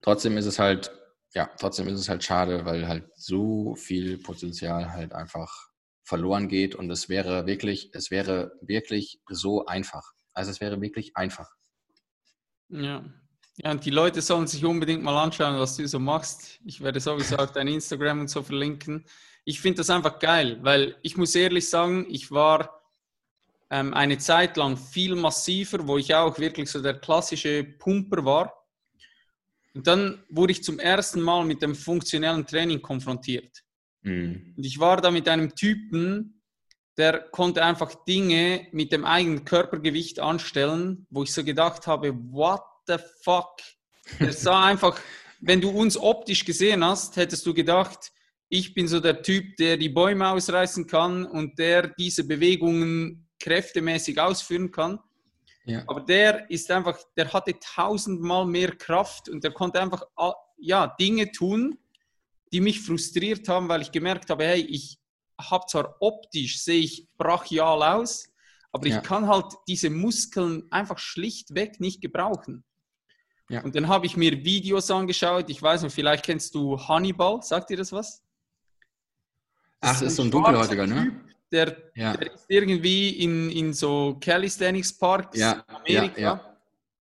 trotzdem ist es halt, ja, trotzdem ist es halt schade, weil halt so viel Potenzial halt einfach verloren geht und es wäre wirklich, es wäre wirklich so einfach. Also es wäre wirklich einfach. Ja. Ja, und die Leute sollen sich unbedingt mal anschauen, was du so machst. Ich werde sowieso auch dein Instagram und so verlinken. Ich finde das einfach geil, weil ich muss ehrlich sagen, ich war ähm, eine Zeit lang viel massiver, wo ich auch wirklich so der klassische Pumper war. Und dann wurde ich zum ersten Mal mit dem funktionellen Training konfrontiert. Mhm. Und ich war da mit einem Typen, der konnte einfach Dinge mit dem eigenen Körpergewicht anstellen, wo ich so gedacht habe, what the fuck? Er sah einfach, wenn du uns optisch gesehen hast, hättest du gedacht, ich bin so der Typ, der die Bäume ausreißen kann und der diese Bewegungen kräftemäßig ausführen kann. Ja. Aber der ist einfach, der hatte tausendmal mehr Kraft und der konnte einfach ja, Dinge tun, die mich frustriert haben, weil ich gemerkt habe, hey, ich habe zwar optisch, sehe ich brachial aus, aber ja. ich kann halt diese Muskeln einfach schlichtweg nicht gebrauchen. Ja. Und dann habe ich mir Videos angeschaut. Ich weiß nicht, vielleicht kennst du Hannibal. Sagt dir das was? Das Ach, ist, ist so ein dunkelhäutiger, ne? Der, ja. der ist irgendwie in, in so Calisthenics Parks ja, in Amerika. Ja.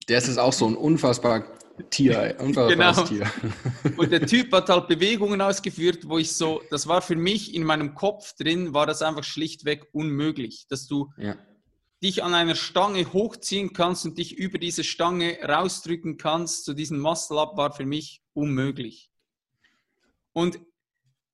Der ist auch so ein unfassbar Tier, unfassbares genau. Tier. Und der Typ hat halt Bewegungen ausgeführt, wo ich so, das war für mich in meinem Kopf drin, war das einfach schlichtweg unmöglich, dass du dich an einer Stange hochziehen kannst und dich über diese Stange rausdrücken kannst. So diesen Muscle-Up war für mich unmöglich. Und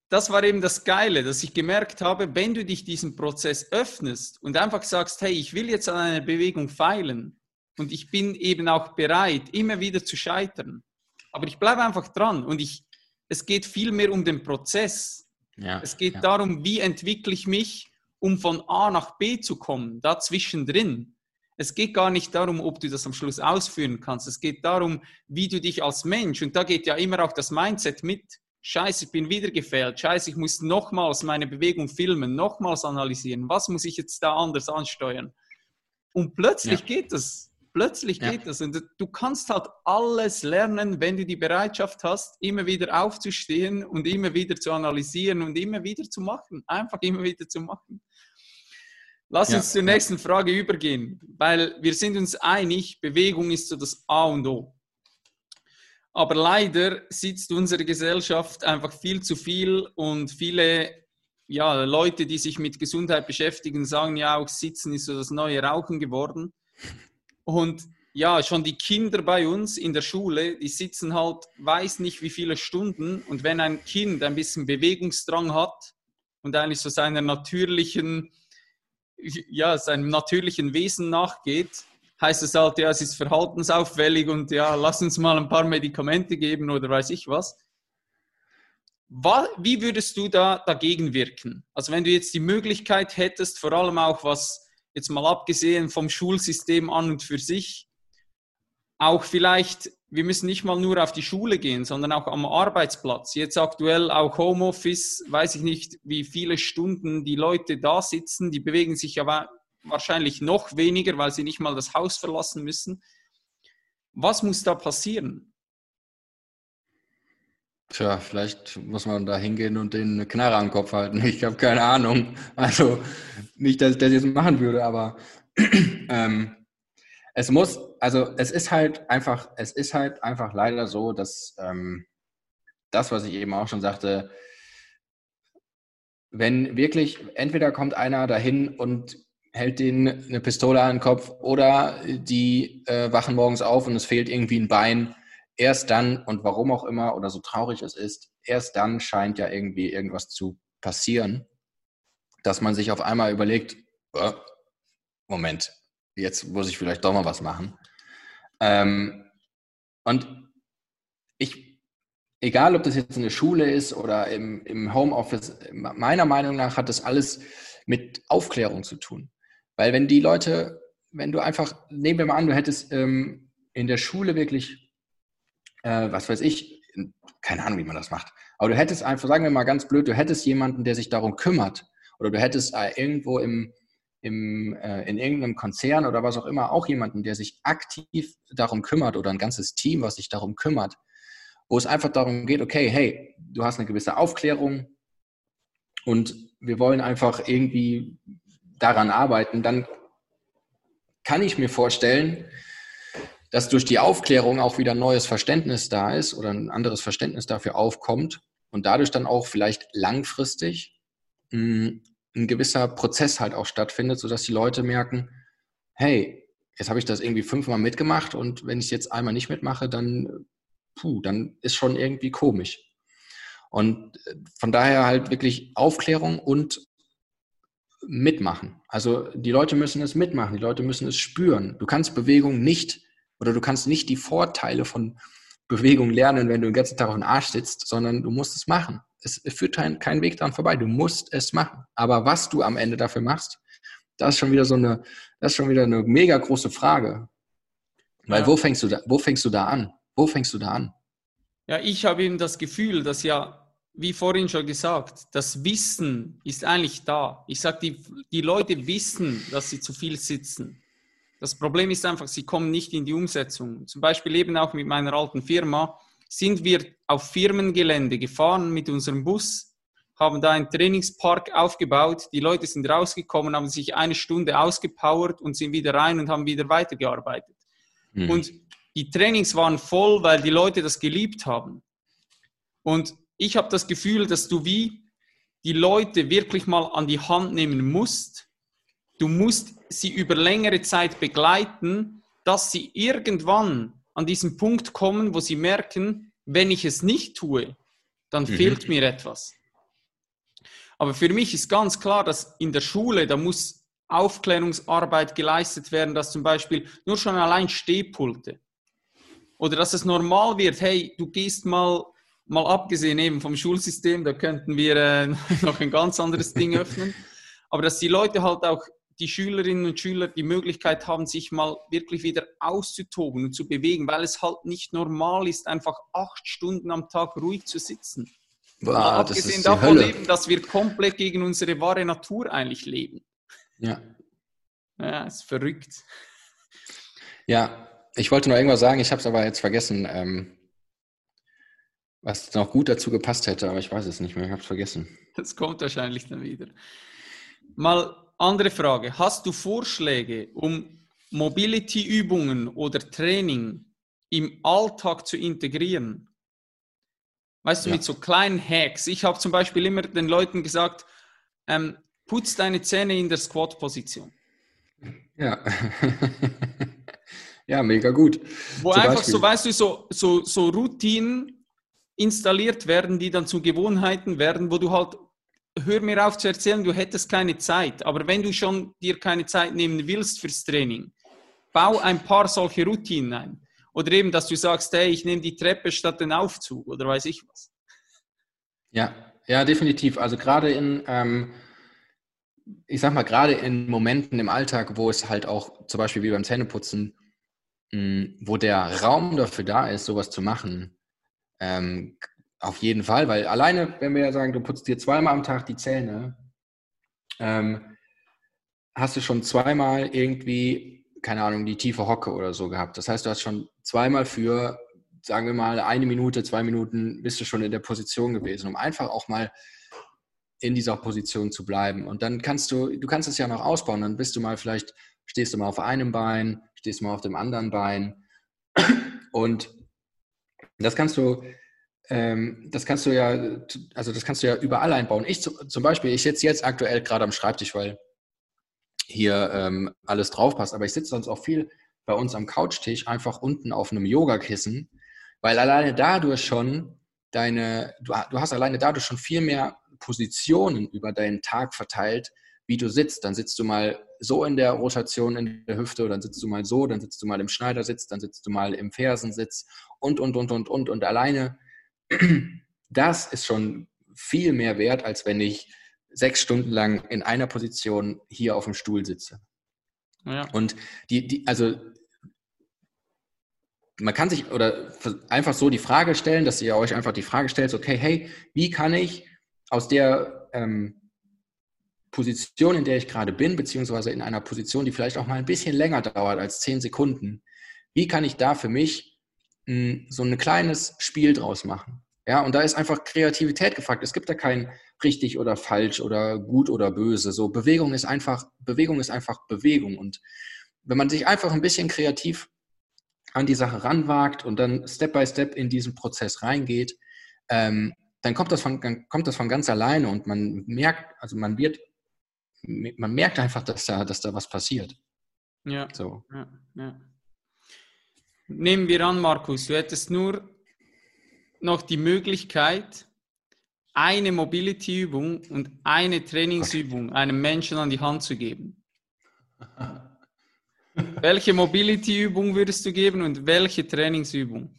das war eben das Geile, dass ich gemerkt habe, wenn du dich diesem Prozess öffnest und einfach sagst, hey, ich will jetzt an einer Bewegung feilen und ich bin eben auch bereit, immer wieder zu scheitern, aber ich bleibe einfach dran und ich, es geht viel mehr um den Prozess. Ja, es geht ja. darum, wie entwickle ich mich, um von A nach B zu kommen, da zwischendrin. Es geht gar nicht darum, ob du das am Schluss ausführen kannst. Es geht darum, wie du dich als Mensch, und da geht ja immer auch das Mindset mit, Scheiße, ich bin wieder gefällt. Scheiße, ich muss nochmals meine Bewegung filmen, nochmals analysieren. Was muss ich jetzt da anders ansteuern? Und plötzlich ja. geht das. Plötzlich ja. geht das. Und du kannst halt alles lernen, wenn du die Bereitschaft hast, immer wieder aufzustehen und immer wieder zu analysieren und immer wieder zu machen. Einfach immer wieder zu machen. Lass ja. uns zur nächsten Frage übergehen, weil wir sind uns einig, Bewegung ist so das A und O. Aber leider sitzt unsere Gesellschaft einfach viel zu viel und viele ja, Leute, die sich mit Gesundheit beschäftigen, sagen ja auch, Sitzen ist so das neue Rauchen geworden. Und ja, schon die Kinder bei uns in der Schule, die sitzen halt, weiß nicht wie viele Stunden. Und wenn ein Kind ein bisschen Bewegungsdrang hat und eigentlich so seiner natürlichen, ja, seinem natürlichen Wesen nachgeht, heißt es halt, ja, es ist verhaltensauffällig und ja, lass uns mal ein paar Medikamente geben oder weiß ich was. Wie würdest du da dagegen wirken? Also wenn du jetzt die Möglichkeit hättest, vor allem auch was jetzt mal abgesehen vom Schulsystem an und für sich, auch vielleicht, wir müssen nicht mal nur auf die Schule gehen, sondern auch am Arbeitsplatz. Jetzt aktuell auch Homeoffice, weiß ich nicht, wie viele Stunden die Leute da sitzen, die bewegen sich aber wahrscheinlich noch weniger, weil sie nicht mal das Haus verlassen müssen. Was muss da passieren? Tja, vielleicht muss man da hingehen und den Knarre am Kopf halten. Ich habe keine Ahnung. Also nicht, dass ich das jetzt machen würde, aber ähm, es muss, also es ist halt einfach, es ist halt einfach leider so, dass ähm, das, was ich eben auch schon sagte, wenn wirklich, entweder kommt einer dahin und hält denen eine Pistole an den Kopf oder die äh, wachen morgens auf und es fehlt irgendwie ein Bein. Erst dann, und warum auch immer oder so traurig es ist, erst dann scheint ja irgendwie irgendwas zu passieren, dass man sich auf einmal überlegt, oh, Moment, jetzt muss ich vielleicht doch mal was machen. Ähm, und ich, egal ob das jetzt in der Schule ist oder im, im Homeoffice, meiner Meinung nach hat das alles mit Aufklärung zu tun. Weil wenn die Leute, wenn du einfach, nehmen wir mal an, du hättest ähm, in der Schule wirklich, äh, was weiß ich, keine Ahnung, wie man das macht, aber du hättest einfach, sagen wir mal ganz blöd, du hättest jemanden, der sich darum kümmert, oder du hättest äh, irgendwo im, im, äh, in irgendeinem Konzern oder was auch immer auch jemanden, der sich aktiv darum kümmert oder ein ganzes Team, was sich darum kümmert, wo es einfach darum geht, okay, hey, du hast eine gewisse Aufklärung und wir wollen einfach irgendwie daran arbeiten, dann kann ich mir vorstellen, dass durch die Aufklärung auch wieder neues Verständnis da ist oder ein anderes Verständnis dafür aufkommt und dadurch dann auch vielleicht langfristig mh, hm, ein gewisser Prozess halt auch stattfindet, sodass die Leute merken, hey, jetzt habe ich das irgendwie fünfmal mitgemacht und wenn ich jetzt einmal nicht mitmache, dann, puh, dann ist schon irgendwie komisch. Und äh, von daher halt wirklich Aufklärung und mitmachen. Also die Leute müssen es mitmachen, die Leute müssen es spüren. Du kannst Bewegung nicht oder du kannst nicht die Vorteile von Bewegung lernen, wenn du den ganzen Tag auf dem Arsch sitzt, sondern du musst es machen. Es führt kein, kein Weg dran vorbei. Du musst es machen. Aber was du am Ende dafür machst, das ist schon wieder so eine, das ist schon wieder eine mega große Frage. Weil ja. wo fängst du da, wo fängst du da an? Wo fängst du da an? Ja, ich habe eben das Gefühl, dass ja, wie vorhin schon gesagt, das Wissen ist eigentlich da. Ich sage, die, die Leute wissen, dass sie zu viel sitzen. Das Problem ist einfach, sie kommen nicht in die Umsetzung. Zum Beispiel eben auch mit meiner alten Firma sind wir auf Firmengelände gefahren mit unserem Bus, haben da einen Trainingspark aufgebaut. Die Leute sind rausgekommen, haben sich eine Stunde ausgepowert und sind wieder rein und haben wieder weitergearbeitet. Mhm. Und die Trainings waren voll, weil die Leute das geliebt haben. Und ich habe das Gefühl, dass du wie die Leute wirklich mal an die Hand nehmen musst Du musst sie über längere Zeit begleiten, dass sie irgendwann an diesen Punkt kommen, wo sie merken, wenn ich es nicht tue, dann mhm. fehlt mir etwas. Aber für mich ist ganz klar, dass in der Schule, da muss Aufklärungsarbeit geleistet werden, dass zum Beispiel nur schon allein Stehpulte oder dass es normal wird, hey, du gehst mal, mal abgesehen eben vom Schulsystem, da könnten wir äh, noch ein ganz anderes Ding öffnen, aber dass die Leute halt auch die Schülerinnen und Schüler die Möglichkeit haben, sich mal wirklich wieder auszutoben und zu bewegen, weil es halt nicht normal ist, einfach acht Stunden am Tag ruhig zu sitzen. Boah, abgesehen davon leben, dass wir komplett gegen unsere wahre Natur eigentlich leben. Ja. Ja, ist verrückt. Ja, ich wollte noch irgendwas sagen, ich habe es aber jetzt vergessen, ähm, was noch gut dazu gepasst hätte, aber ich weiß es nicht mehr, ich habe es vergessen. Das kommt wahrscheinlich dann wieder. Mal andere Frage. Hast du Vorschläge, um Mobility-Übungen oder Training im Alltag zu integrieren? Weißt du, ja. mit so kleinen Hacks. Ich habe zum Beispiel immer den Leuten gesagt, ähm, putz deine Zähne in der Squat-Position. Ja. ja, mega gut. Wo zum einfach Beispiel. so, weißt du, so, so, so Routinen installiert werden, die dann zu Gewohnheiten werden, wo du halt hör mir auf zu erzählen, du hättest keine Zeit. Aber wenn du schon dir keine Zeit nehmen willst fürs Training, bau ein paar solche Routinen ein. Oder eben, dass du sagst, hey, ich nehme die Treppe statt den Aufzug oder weiß ich was. Ja, ja, definitiv. Also gerade in, ähm, ich sag mal, gerade in Momenten im Alltag, wo es halt auch zum Beispiel wie beim Zähneputzen, mh, hm, wo der Raum dafür da ist, sowas zu machen, ähm, auf jeden Fall, weil alleine, wenn wir ja sagen, du putzt dir zweimal am Tag die Zähne, ähm, hast du schon zweimal irgendwie, keine Ahnung, die tiefe Hocke oder so gehabt. Das heißt, du hast schon zweimal für, sagen wir mal, eine Minute, zwei Minuten bist du schon in der Position gewesen, um einfach auch mal in dieser Position zu bleiben. Und dann kannst du, du kannst es ja noch ausbauen. Dann bist du mal vielleicht, stehst du mal auf einem Bein, stehst mal auf dem anderen Bein. Und das kannst du ähm, das kannst du ja, also das kannst du ja überall einbauen. Ich zum Beispiel, ich sitze jetzt aktuell gerade am Schreibtisch, weil hier ähm, alles drauf passt, aber ich sitze sonst auch viel bei uns am Couchtisch einfach unten auf einem Yogakissen, weil alleine dadurch schon deine, du, du hast alleine dadurch schon viel mehr Positionen über deinen Tag verteilt, wie du sitzt. Dann sitzt du mal so in der Rotation in der Hüfte, dann sitzt du mal so, dann sitzt du mal im Schneidersitz, dann sitzt du mal im Fersensitz und, und, und, und, und. Und alleine das ist schon viel mehr wert, als wenn ich sechs Stunden lang in einer Position hier auf dem Stuhl sitze. Ja. Und die, die, also man kann sich oder einfach so die Frage stellen, dass ihr euch einfach die Frage stellt, okay, hey, wie kann ich aus der ähm, Position, in der ich gerade bin, beziehungsweise in einer Position, die vielleicht auch mal ein bisschen länger dauert als zehn Sekunden, wie kann ich da für mich so ein kleines Spiel draus machen. Ja, und da ist einfach Kreativität gefragt. Es gibt da kein richtig oder falsch oder gut oder böse. So Bewegung ist einfach, Bewegung ist einfach Bewegung. Und wenn man sich einfach ein bisschen kreativ an die Sache ranwagt und dann Step by Step in diesen Prozess reingeht, ähm, dann kommt das, von, kommt das von ganz alleine und man merkt, also man wird man merkt einfach, dass da, dass da was passiert. Ja. So. ja, ja. Nehmen wir an, Markus, du hättest nur noch die Möglichkeit, eine Mobility-Übung und eine Trainingsübung einem Menschen an die Hand zu geben. welche Mobility-Übung würdest du geben und welche Trainingsübung?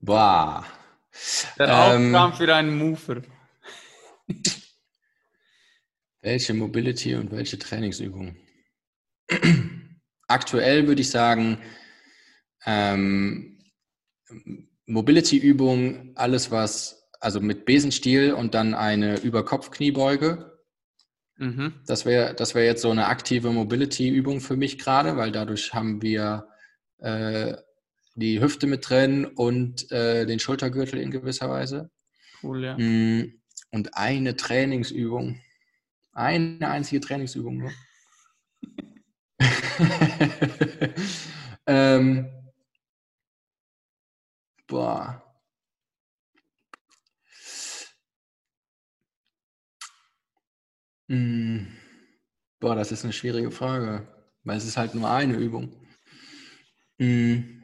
Boah. Der ähm, Aufgaben für einen Mover. welche Mobility und welche Trainingsübung? Aktuell würde ich sagen, ähm, Mobility-Übung, alles was, also mit Besenstiel und dann eine Überkopf-Kniebeuge. Mhm. Das wäre das wär jetzt so eine aktive Mobility-Übung für mich gerade, weil dadurch haben wir äh, die Hüfte mit drin und äh, den Schultergürtel in gewisser Weise. Cool, ja. Mm, und eine Trainingsübung. Eine einzige Trainingsübung nur. ähm, boah. Hm. Boah, das ist eine schwierige Frage, weil es ist halt nur eine Übung. Hm.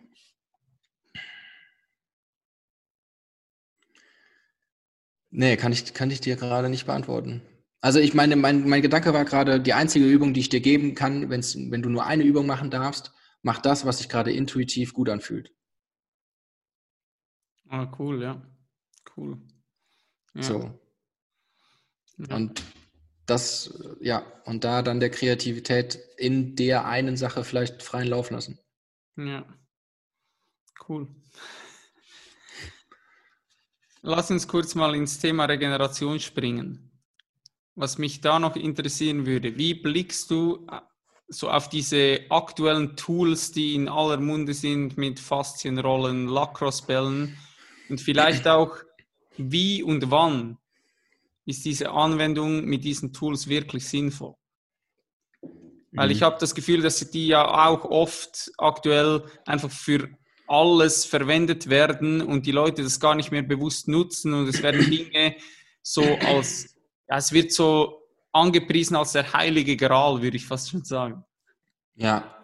Nee, kann ich, kann ich dir gerade nicht beantworten. Also ich meine, mein, mein Gedanke war gerade, die einzige Übung, die ich dir geben kann, wenn's, wenn du nur eine Übung machen darfst, mach das, was sich gerade intuitiv gut anfühlt. Ah, cool, ja. Cool. Ja. So. Ja. Und das, ja, und da dann der Kreativität in der einen Sache vielleicht freien Lauf lassen. Ja. Cool. Lass uns kurz mal ins Thema Regeneration springen. Was mich da noch interessieren würde, wie blickst du äh, so auf diese aktuellen Tools, die in aller Munde sind mit Faszienrollen, Lacrosse-Bällen und vielleicht auch wie und wann ist diese Anwendung mit diesen Tools wirklich sinnvoll? Weil ich mhm. habe das Gefühl, dass die ja auch oft aktuell einfach für alles verwendet werden und die Leute das gar nicht mehr bewusst nutzen und es werden Dinge so als, ja, es wird so angepriesen als der heilige Gral, würde ich fast schon sagen. Ja.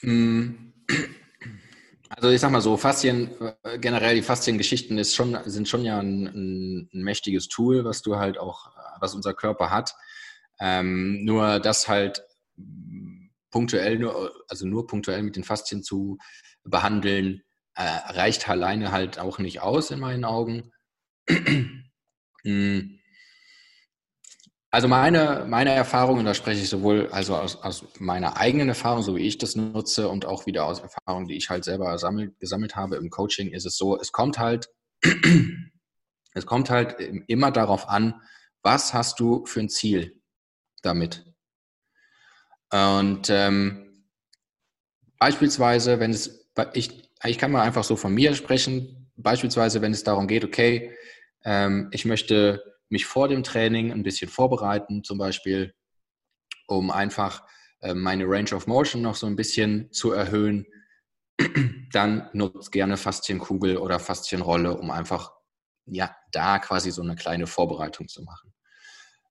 Hm. Also ich sag mal so, Faszien, äh, generell die Fasziengeschichten ist schon, sind schon ja ein, ein, mächtiges Tool, was du halt auch, was unser Körper hat. Ähm, nur das halt punktuell nur, also nur punktuell mit den Faszien zu behandeln, äh, reicht alleine halt auch nicht aus in meinen Augen. Also meine, meine Erfahrung, und da spreche ich sowohl also aus, aus, meiner eigenen Erfahrung, so wie ich das nutze, und auch wieder aus Erfahrungen, die ich halt selber sammelt, gesammelt habe im Coaching, ist es so, es kommt halt, es kommt halt immer darauf an, was hast du für ein Ziel damit? Und ähm, beispielsweise, wenn es ich, ich kann mal einfach so von mir sprechen, beispielsweise wenn es darum geht, okay, ähm, ich möchte mich vor dem Training ein bisschen vorbereiten, zum Beispiel, um einfach äh, meine Range of Motion noch so ein bisschen zu erhöhen, dann nutzt gerne Faszienkugel oder Faszienrolle, um einfach ja da quasi so eine kleine Vorbereitung zu machen.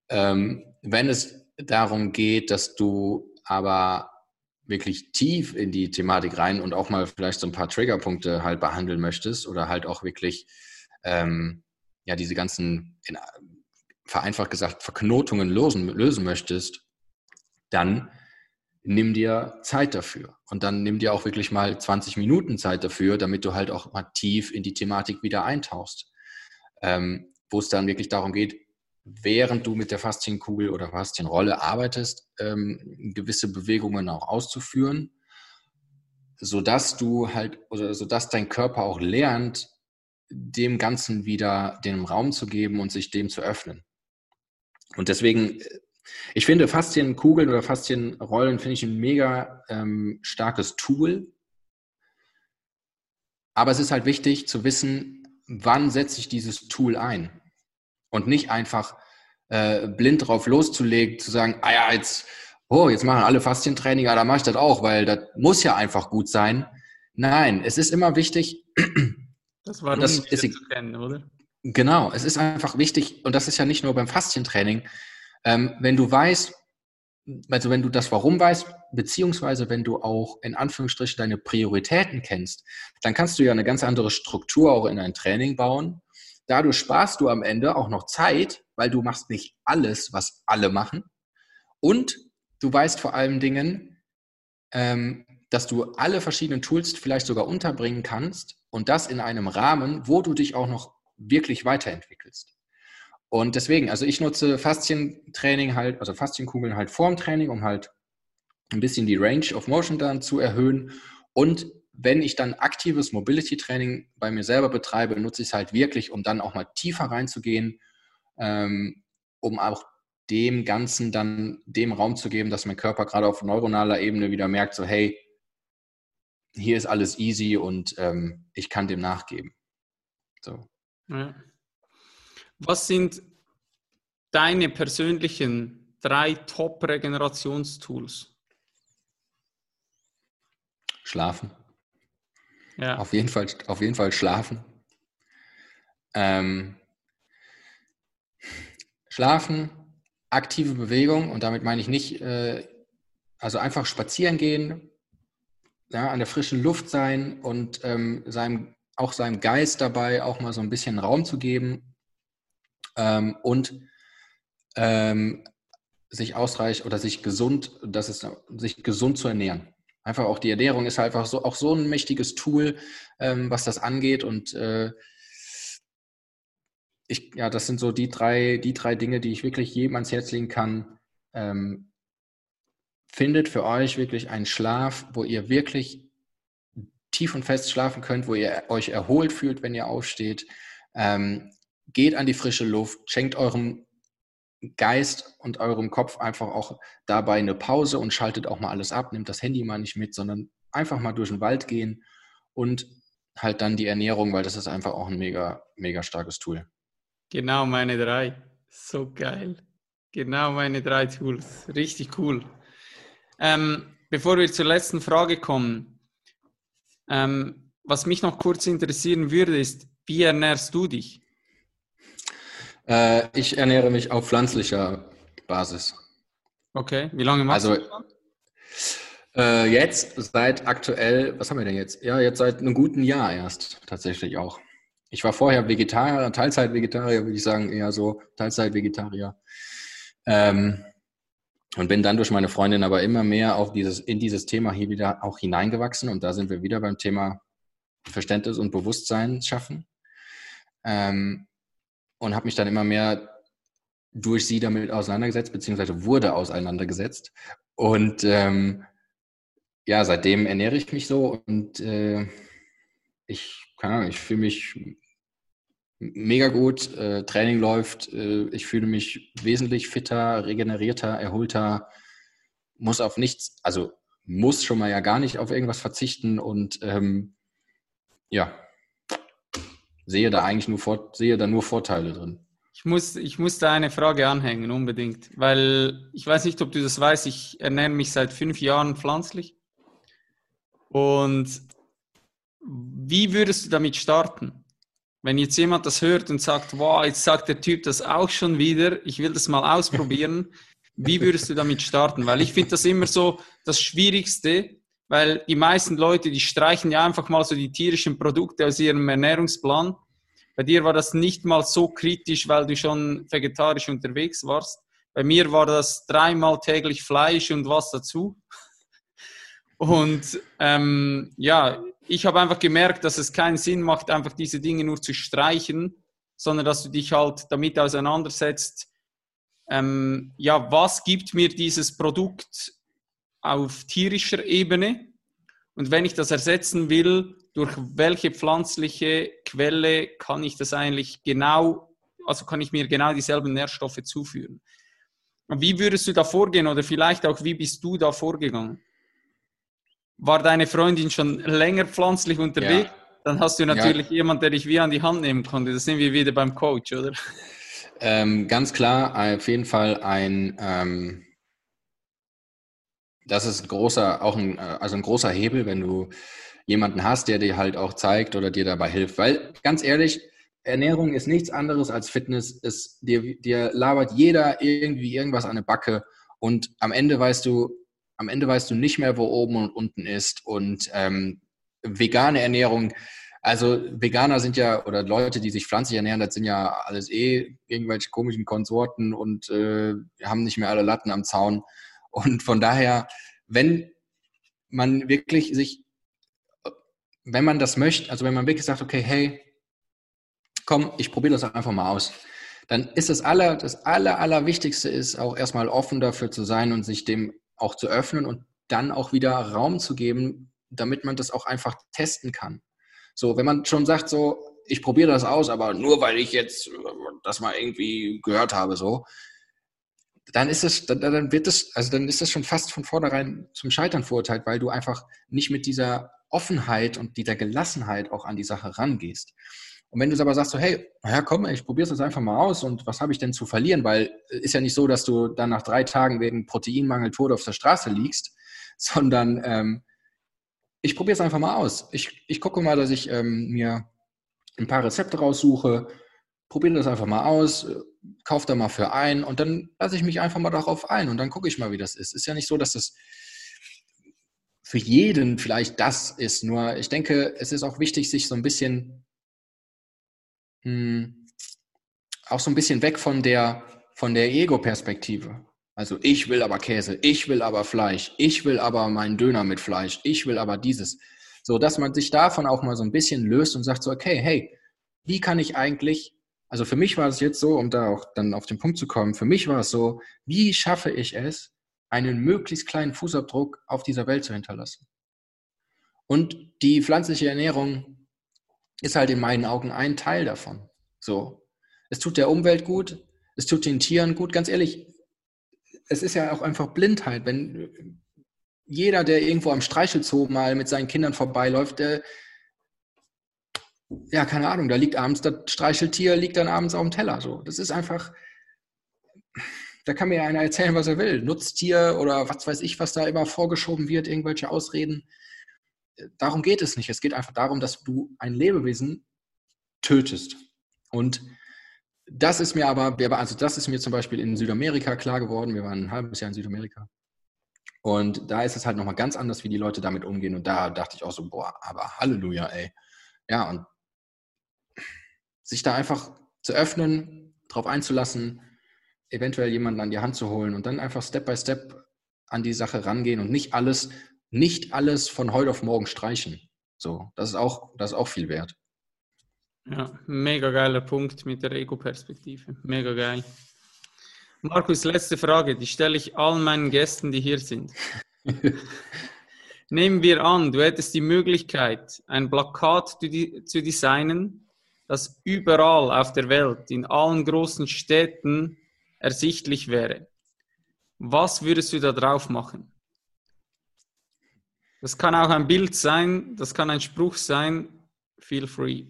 Ähm, wenn es darum geht, dass du aber wirklich tief in die Thematik rein und auch mal vielleicht so ein paar Triggerpunkte halt behandeln möchtest oder halt auch wirklich ähm, ja diese ganzen in, vereinfacht gesagt Verknotungen lösen, lösen möchtest, dann nimm dir Zeit dafür und dann nimm dir auch wirklich mal 20 Minuten Zeit dafür, damit du halt auch mal tief in die Thematik wieder eintauchst, ähm, wo es dann wirklich darum geht, während du mit der Faszienkugel oder Faszienrolle arbeitest, ähm, gewisse Bewegungen auch auszuführen, sodass du halt, oder sodass dein Körper auch lernt, dem Ganzen wieder den Raum zu geben und sich dem zu öffnen. Und deswegen, äh, ich finde Faszienkugeln oder Faszienrollen finde ich ein mega ähm, starkes Tool. Aber es ist halt wichtig zu wissen, wann setze ich dieses Tool ein und nicht einfach äh, blind drauf loszulegen, zu sagen, ah ja, jetzt, oh, jetzt machen alle Faszientraining, ja, da mache ich das auch, weil das muss ja einfach gut sein. Nein, es ist immer wichtig. Das war das ist, zu kennen, oder? Genau, es ist einfach wichtig, und das ist ja nicht nur beim Faszientraining, ähm, wenn du weißt, also wenn du das Warum weißt, beziehungsweise wenn du auch in Anführungsstrichen deine Prioritäten kennst, dann kannst du ja eine ganz andere Struktur auch in dein Training bauen. Dadurch sparst du am Ende auch noch Zeit, weil du machst nicht alles, was alle machen. Und du weißt vor allen Dingen, ähm, dass du alle verschiedenen Tools vielleicht sogar unterbringen kannst und das in einem Rahmen, wo du dich auch noch wirklich weiterentwickelst. Und deswegen, also ich nutze Faszientraining halt, also Faszienkugeln halt vorm Training, um halt ein bisschen die Range of Motion dann zu erhöhen. Und wenn ich dann aktives Mobility Training bei mir selber betreibe, nutze ich es halt wirklich, um dann auch mal tiefer reinzugehen, ähm, um auch dem Ganzen dann dem Raum zu geben, dass mein Körper gerade auf neuronaler Ebene wieder merkt, so hey, hier ist alles easy und ähm, ich kann dem nachgeben. So. Ja. Was sind deine persönlichen drei Top-Regenerationstools? Schlafen. Ja. Auf jeden Fall, auf jeden Fall schlafen. Ähm, schlafen, aktive Bewegung und damit meine ich nicht, äh, also einfach spazieren gehen, ja, an der frischen Luft sein und ähm, seinem auch seinem Geist dabei auch mal so ein bisschen Raum zu geben ähm, und ähm, sich ausreichend oder sich gesund, das ist, sich gesund zu ernähren. Einfach auch die Ernährung ist einfach so, auch so ein mächtiges Tool, ähm, was das angeht und äh, ich, ja, das sind so die drei, die drei Dinge, die ich wirklich jedem ans Herz legen kann. Ähm, findet für euch wirklich einen Schlaf, wo ihr wirklich tief und fest schlafen könnt, wo ihr euch erholt fühlt, wenn ihr aufsteht. Ähm, geht an die frische Luft, schenkt eurem Geist und eurem Kopf einfach auch dabei eine Pause und schaltet auch mal alles ab, nehmt das Handy mal nicht mit, sondern einfach mal durch den Wald gehen und halt dann die Ernährung, weil das ist einfach auch ein mega, mega starkes Tool. Genau meine drei. So geil. Genau meine drei Tools. Richtig cool. Ähm, bevor wir zur letzten Frage kommen, ähm, was mich noch kurz interessieren würde, ist, wie ernährst du dich? Äh, ich ernähre mich auf pflanzlicher Basis. Okay, wie lange machst also, du das? Äh, jetzt seit aktuell, was haben wir denn jetzt? Ja, jetzt seit einem guten Jahr erst tatsächlich auch. Ich war vorher Vegetarier, Teilzeit-Vegetarier, würde ich sagen, eher so Teilzeit-Vegetarier. Ähm, und bin dann durch meine Freundin aber immer mehr auf dieses, in dieses Thema hier wieder auch hineingewachsen. Und da sind wir wieder beim Thema Verständnis und Bewusstsein schaffen. Ähm, und habe mich dann immer mehr durch sie damit auseinandergesetzt, beziehungsweise wurde auseinandergesetzt. Und ähm, ja, seitdem ernähre ich mich so und äh, ich, keine Ahnung, ich fühle mich mega gut, äh, Training läuft, äh, ich fühle mich wesentlich fitter, regenerierter, erholter, muss auf nichts, also muss schon mal ja gar nicht auf irgendwas verzichten und ähm, ja, sehe da eigentlich nur, Vor sehe da nur Vorteile drin. Ich muss, ich muss da eine Frage anhängen, unbedingt, weil ich weiß nicht, ob du das weißt, ich ernähre mich seit fünf Jahren pflanzlich. Und wie würdest du damit starten? Wenn jetzt jemand das hört und sagt, wow, jetzt sagt der Typ das auch schon wieder, ich will das mal ausprobieren, wie würdest du damit starten? Weil ich finde das immer so das Schwierigste, weil die meisten Leute, die streichen ja einfach mal so die tierischen Produkte aus ihrem Ernährungsplan. Bei dir war das nicht mal so kritisch, weil du schon vegetarisch unterwegs warst. Bei mir war das dreimal täglich Fleisch und was dazu. Und ähm, ja, ich habe einfach gemerkt, dass es keinen Sinn macht, einfach diese Dinge nur zu streichen, sondern dass du dich halt damit auseinandersetzt, ähm, ja, was gibt mir dieses Produkt auf tierischer Ebene? Und wenn ich das ersetzen will, durch welche pflanzliche Quelle kann ich das eigentlich genau, also kann ich mir genau dieselben Nährstoffe zuführen? Und wie würdest du da vorgehen oder vielleicht auch, wie bist du da vorgegangen? War deine Freundin schon länger pflanzlich unterwegs, ja. dann hast du natürlich ja. jemanden, der dich wie an die Hand nehmen konnte. Das sind wir wieder beim Coach, oder? Ähm, ganz klar, auf jeden Fall ein, ähm, das ist ein großer, auch ein, also ein großer Hebel, wenn du jemanden hast, der dir halt auch zeigt oder dir dabei hilft. Weil ganz ehrlich, Ernährung ist nichts anderes als Fitness. Es, dir, dir labert jeder irgendwie irgendwas an der Backe und am Ende weißt du, am Ende weißt du nicht mehr, wo oben und unten ist. Und ähm, vegane Ernährung, also Veganer sind ja, oder Leute, die sich pflanzlich ernähren, das sind ja alles eh irgendwelche komischen Konsorten und äh, haben nicht mehr alle Latten am Zaun. Und von daher, wenn man wirklich sich, wenn man das möchte, also wenn man wirklich sagt, okay, hey, komm, ich probiere das einfach mal aus, dann ist das aller, das aller, allerwichtigste ist auch erstmal offen dafür zu sein und sich dem auch zu öffnen und dann auch wieder Raum zu geben, damit man das auch einfach testen kann. So, wenn man schon sagt, so, ich probiere das aus, aber nur weil ich jetzt das mal irgendwie gehört habe, so, dann ist es, dann, dann wird es, also dann ist das schon fast von vornherein zum Scheitern verurteilt, weil du einfach nicht mit dieser Offenheit und dieser Gelassenheit auch an die Sache rangehst. Und wenn du aber sagst so, hey, naja, komm, ich probiere es jetzt einfach mal aus und was habe ich denn zu verlieren? Weil äh, ist ja nicht so, dass du dann nach drei Tagen wegen Proteinmangel tot auf der Straße liegst, sondern ähm, ich probiere es einfach mal aus. Ich, ich gucke mal, dass ich ähm, mir ein paar Rezepte raussuche, probiere das einfach mal aus, äh, kaufe da mal für ein und dann lasse ich mich einfach mal darauf ein und dann gucke ich mal, wie das ist. Ist ja nicht so, dass das für jeden vielleicht das ist. Nur ich denke, es ist auch wichtig, sich so ein bisschen mh, hm, auch so ein bisschen weg von der, von der Ego-Perspektive. Also ich will aber Käse, ich will aber Fleisch, ich will aber meinen Döner mit Fleisch, ich will aber dieses. So, dass man sich davon auch mal so ein bisschen löst und sagt so, okay, hey, wie kann ich eigentlich, also für mich war es jetzt so, um da auch dann auf den Punkt zu kommen, für mich war es so, wie schaffe ich es, einen möglichst kleinen Fußabdruck auf dieser Welt zu hinterlassen? Und die pflanzliche Ernährung ist halt in meinen Augen ein Teil davon. So. Es tut der Umwelt gut, es tut den Tieren gut. Ganz ehrlich, es ist ja auch einfach Blindheit. Wenn jeder, der irgendwo am Streichelzoo mal mit seinen Kindern vorbeiläuft, der, ja, keine Ahnung, da liegt abends das Streicheltier, liegt dann abends auf dem Teller. So. Das ist einfach, da kann mir ja einer erzählen, was er will. Nutztier oder was weiß ich, was da immer vorgeschoben wird, irgendwelche Ausreden. Darum geht es nicht. Es geht einfach darum, dass du ein Lebewesen tötest. Und das ist mir aber, also das ist mir zum Beispiel in Südamerika klar geworden. Wir waren ein halbes Jahr in Südamerika. Und da ist es halt nochmal ganz anders, wie die Leute damit umgehen. Und da dachte ich auch so, boah, aber Halleluja, ey. Ja, und sich da einfach zu öffnen, drauf einzulassen, eventuell jemanden an die Hand zu holen und dann einfach Step by Step an die Sache rangehen und nicht alles, nicht alles von heute auf morgen streichen. So, das ist auch, das ist auch viel wert. Ja, mega geiler Punkt mit der Ego-Perspektive. Mega geil. Markus, letzte Frage, die stelle ich allen meinen Gästen, die hier sind. Nehmen wir an, du hättest die Möglichkeit, ein Plakat zu designen, das überall auf der Welt, in allen großen Städten ersichtlich wäre. Was würdest du da drauf machen? Das kann auch ein Bild sein, das kann ein Spruch sein. Feel free.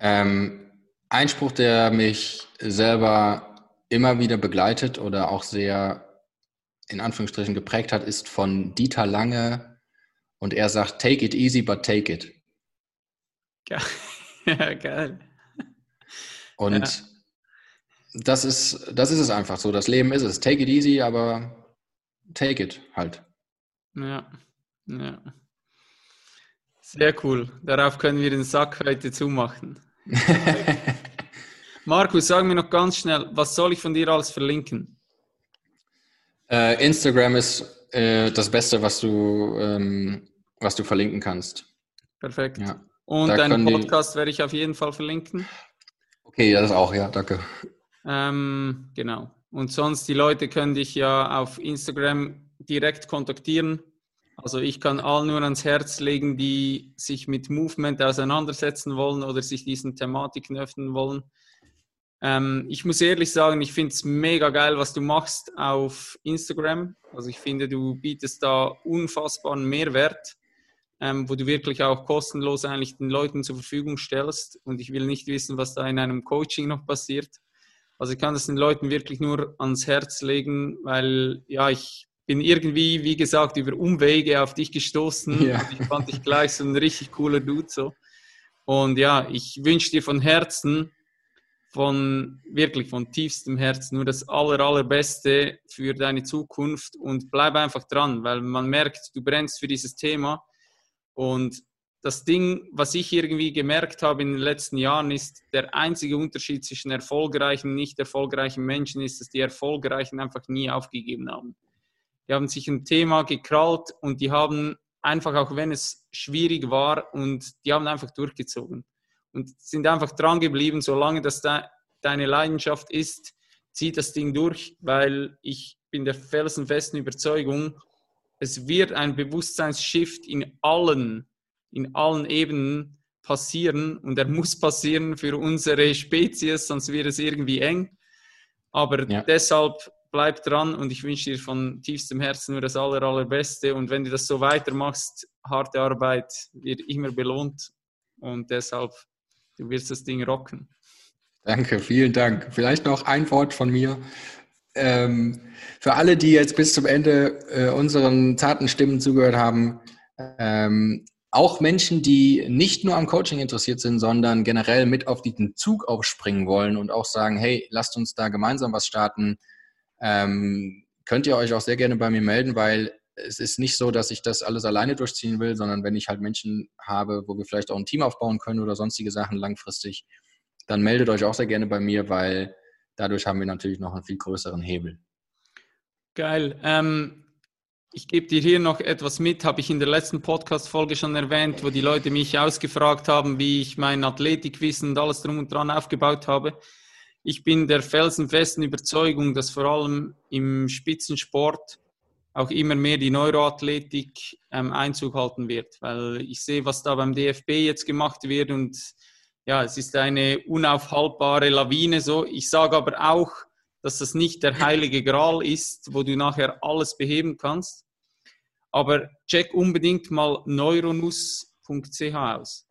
Ähm, ein Spruch, der mich selber immer wieder begleitet oder auch sehr in Anführungsstrichen geprägt hat, ist von Dieter Lange und er sagt, take it easy, but take it. Ja, geil. Und ja. das, ist, das ist es einfach so. Das Leben ist es. Take it easy, aber take it halt. Ja, ja. Sehr cool. Darauf können wir den Sack heute zumachen. Markus, sag mir noch ganz schnell, was soll ich von dir alles verlinken? Äh, Instagram ist äh, das Beste, was du, ähm, was du verlinken kannst. Perfekt. Ja. Und deinen Podcast die... werde ich auf jeden Fall verlinken. Okay, das auch, ja, danke. Ähm, genau. Und sonst, die Leute können dich ja auf Instagram direkt kontaktieren. Also ich kann allen nur ans Herz legen, die sich mit Movement auseinandersetzen wollen oder sich diesen Thematiken öffnen wollen. Ähm, ich muss ehrlich sagen, ich finde es mega geil, was du machst auf Instagram. Also ich finde, du bietest da unfassbaren Mehrwert, ähm, wo du wirklich auch kostenlos eigentlich den Leuten zur Verfügung stellst. Und ich will nicht wissen, was da in einem Coaching noch passiert. Also ich kann das den Leuten wirklich nur ans Herz legen, weil ja, ich bin irgendwie, wie gesagt, über Umwege auf dich gestoßen. Ja. ich fand dich gleich so ein richtig cooler Dude. So. Und ja, ich wünsche dir von Herzen, von wirklich von tiefstem Herzen nur das aller, allerbeste für deine Zukunft und bleib einfach dran, weil man merkt, du brennst für dieses Thema. Und das Ding, was ich irgendwie gemerkt habe in den letzten Jahren, ist, der einzige Unterschied zwischen erfolgreichen und nicht erfolgreichen Menschen ist, dass die Erfolgreichen einfach nie aufgegeben haben. Die haben sich ein Thema gekrallt und die haben einfach, auch wenn es schwierig war, und die haben einfach durchgezogen und sind einfach dran geblieben, solange das de deine Leidenschaft ist, zieh das Ding durch, weil ich bin der felsenfesten Überzeugung, es wird ein Bewusstseinsshift in allen, in allen Ebenen passieren und er muss passieren für unsere Spezies, sonst wird es irgendwie eng. Aber ja. deshalb bleib dran und ich wünsche dir von tiefstem Herzen nur das aller, allerbeste. Und wenn du das so weitermachst, harte Arbeit wird immer belohnt und deshalb, du wirst das Ding rocken. Danke, vielen Dank. Vielleicht noch ein Wort von mir. Ähm, für alle, die jetzt bis zum Ende äh, unseren zarten Stimmen zugehört haben, ähm, auch Menschen, die nicht nur am Coaching interessiert sind, sondern generell mit auf diesen Zug aufspringen wollen und auch sagen, hey, lasst uns da gemeinsam was starten, ähm, könnt ihr euch auch sehr gerne bei mir melden, weil es ist nicht so, dass ich das alles alleine durchziehen will, sondern wenn ich halt Menschen habe, wo wir vielleicht auch ein Team aufbauen können oder sonstige Sachen langfristig, dann meldet euch auch sehr gerne bei mir, weil dadurch haben wir natürlich noch einen viel größeren Hebel. Geil. Ähm, ich gebe dir hier noch etwas mit, habe ich in der letzten Podcast-Folge schon erwähnt, wo die Leute mich ausgefragt haben, wie ich mein Athletikwissen und alles drum und dran aufgebaut habe. Ich bin der felsenfesten Überzeugung, dass vor allem im Spitzensport auch immer mehr die Neuroathletik ähm, Einzug halten wird, weil ich sehe, was da beim DFB jetzt gemacht wird und ja, es ist eine unaufhaltbare Lawine so. Ich sage aber auch, dass das nicht der heilige Gral ist, wo du nachher alles beheben kannst. Aber check unbedingt mal neuronus.ch aus.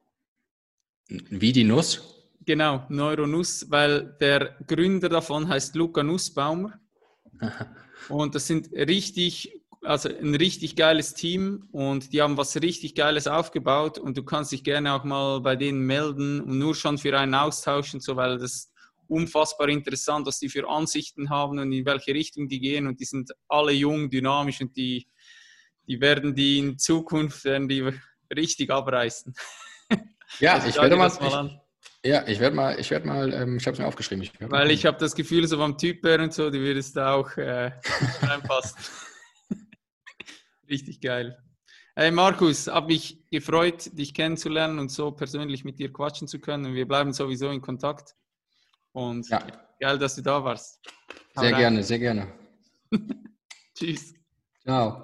Wie die Nuss? Genau, Neuronus, weil der Gründer davon heißt Luca Nussbaumer. Und das sind richtig, also ein richtig geiles Team und die haben was richtig Geiles aufgebaut und du kannst dich gerne auch mal bei denen melden und nur schon für einen Austausch und so, weil das unfassbar interessant, was die für Ansichten haben und in welche Richtung die gehen und die sind alle jung, dynamisch und die, die werden die in Zukunft werden die richtig abreißen. Ja, also ich werde mal, mal ja, ich werde mal, ich werde mal, ähm, ich habe es mir aufgeschrieben. Ich Weil ich habe das Gefühl, so beim Typ her und so, die würdest da auch äh, reinpassen. Richtig geil. Hey Markus, habe mich gefreut, dich kennenzulernen und so persönlich mit dir quatschen zu können. Wir bleiben sowieso in Kontakt. Und ja. geil, dass du da warst. Hau sehr rein. gerne, sehr gerne. Tschüss. Ciao.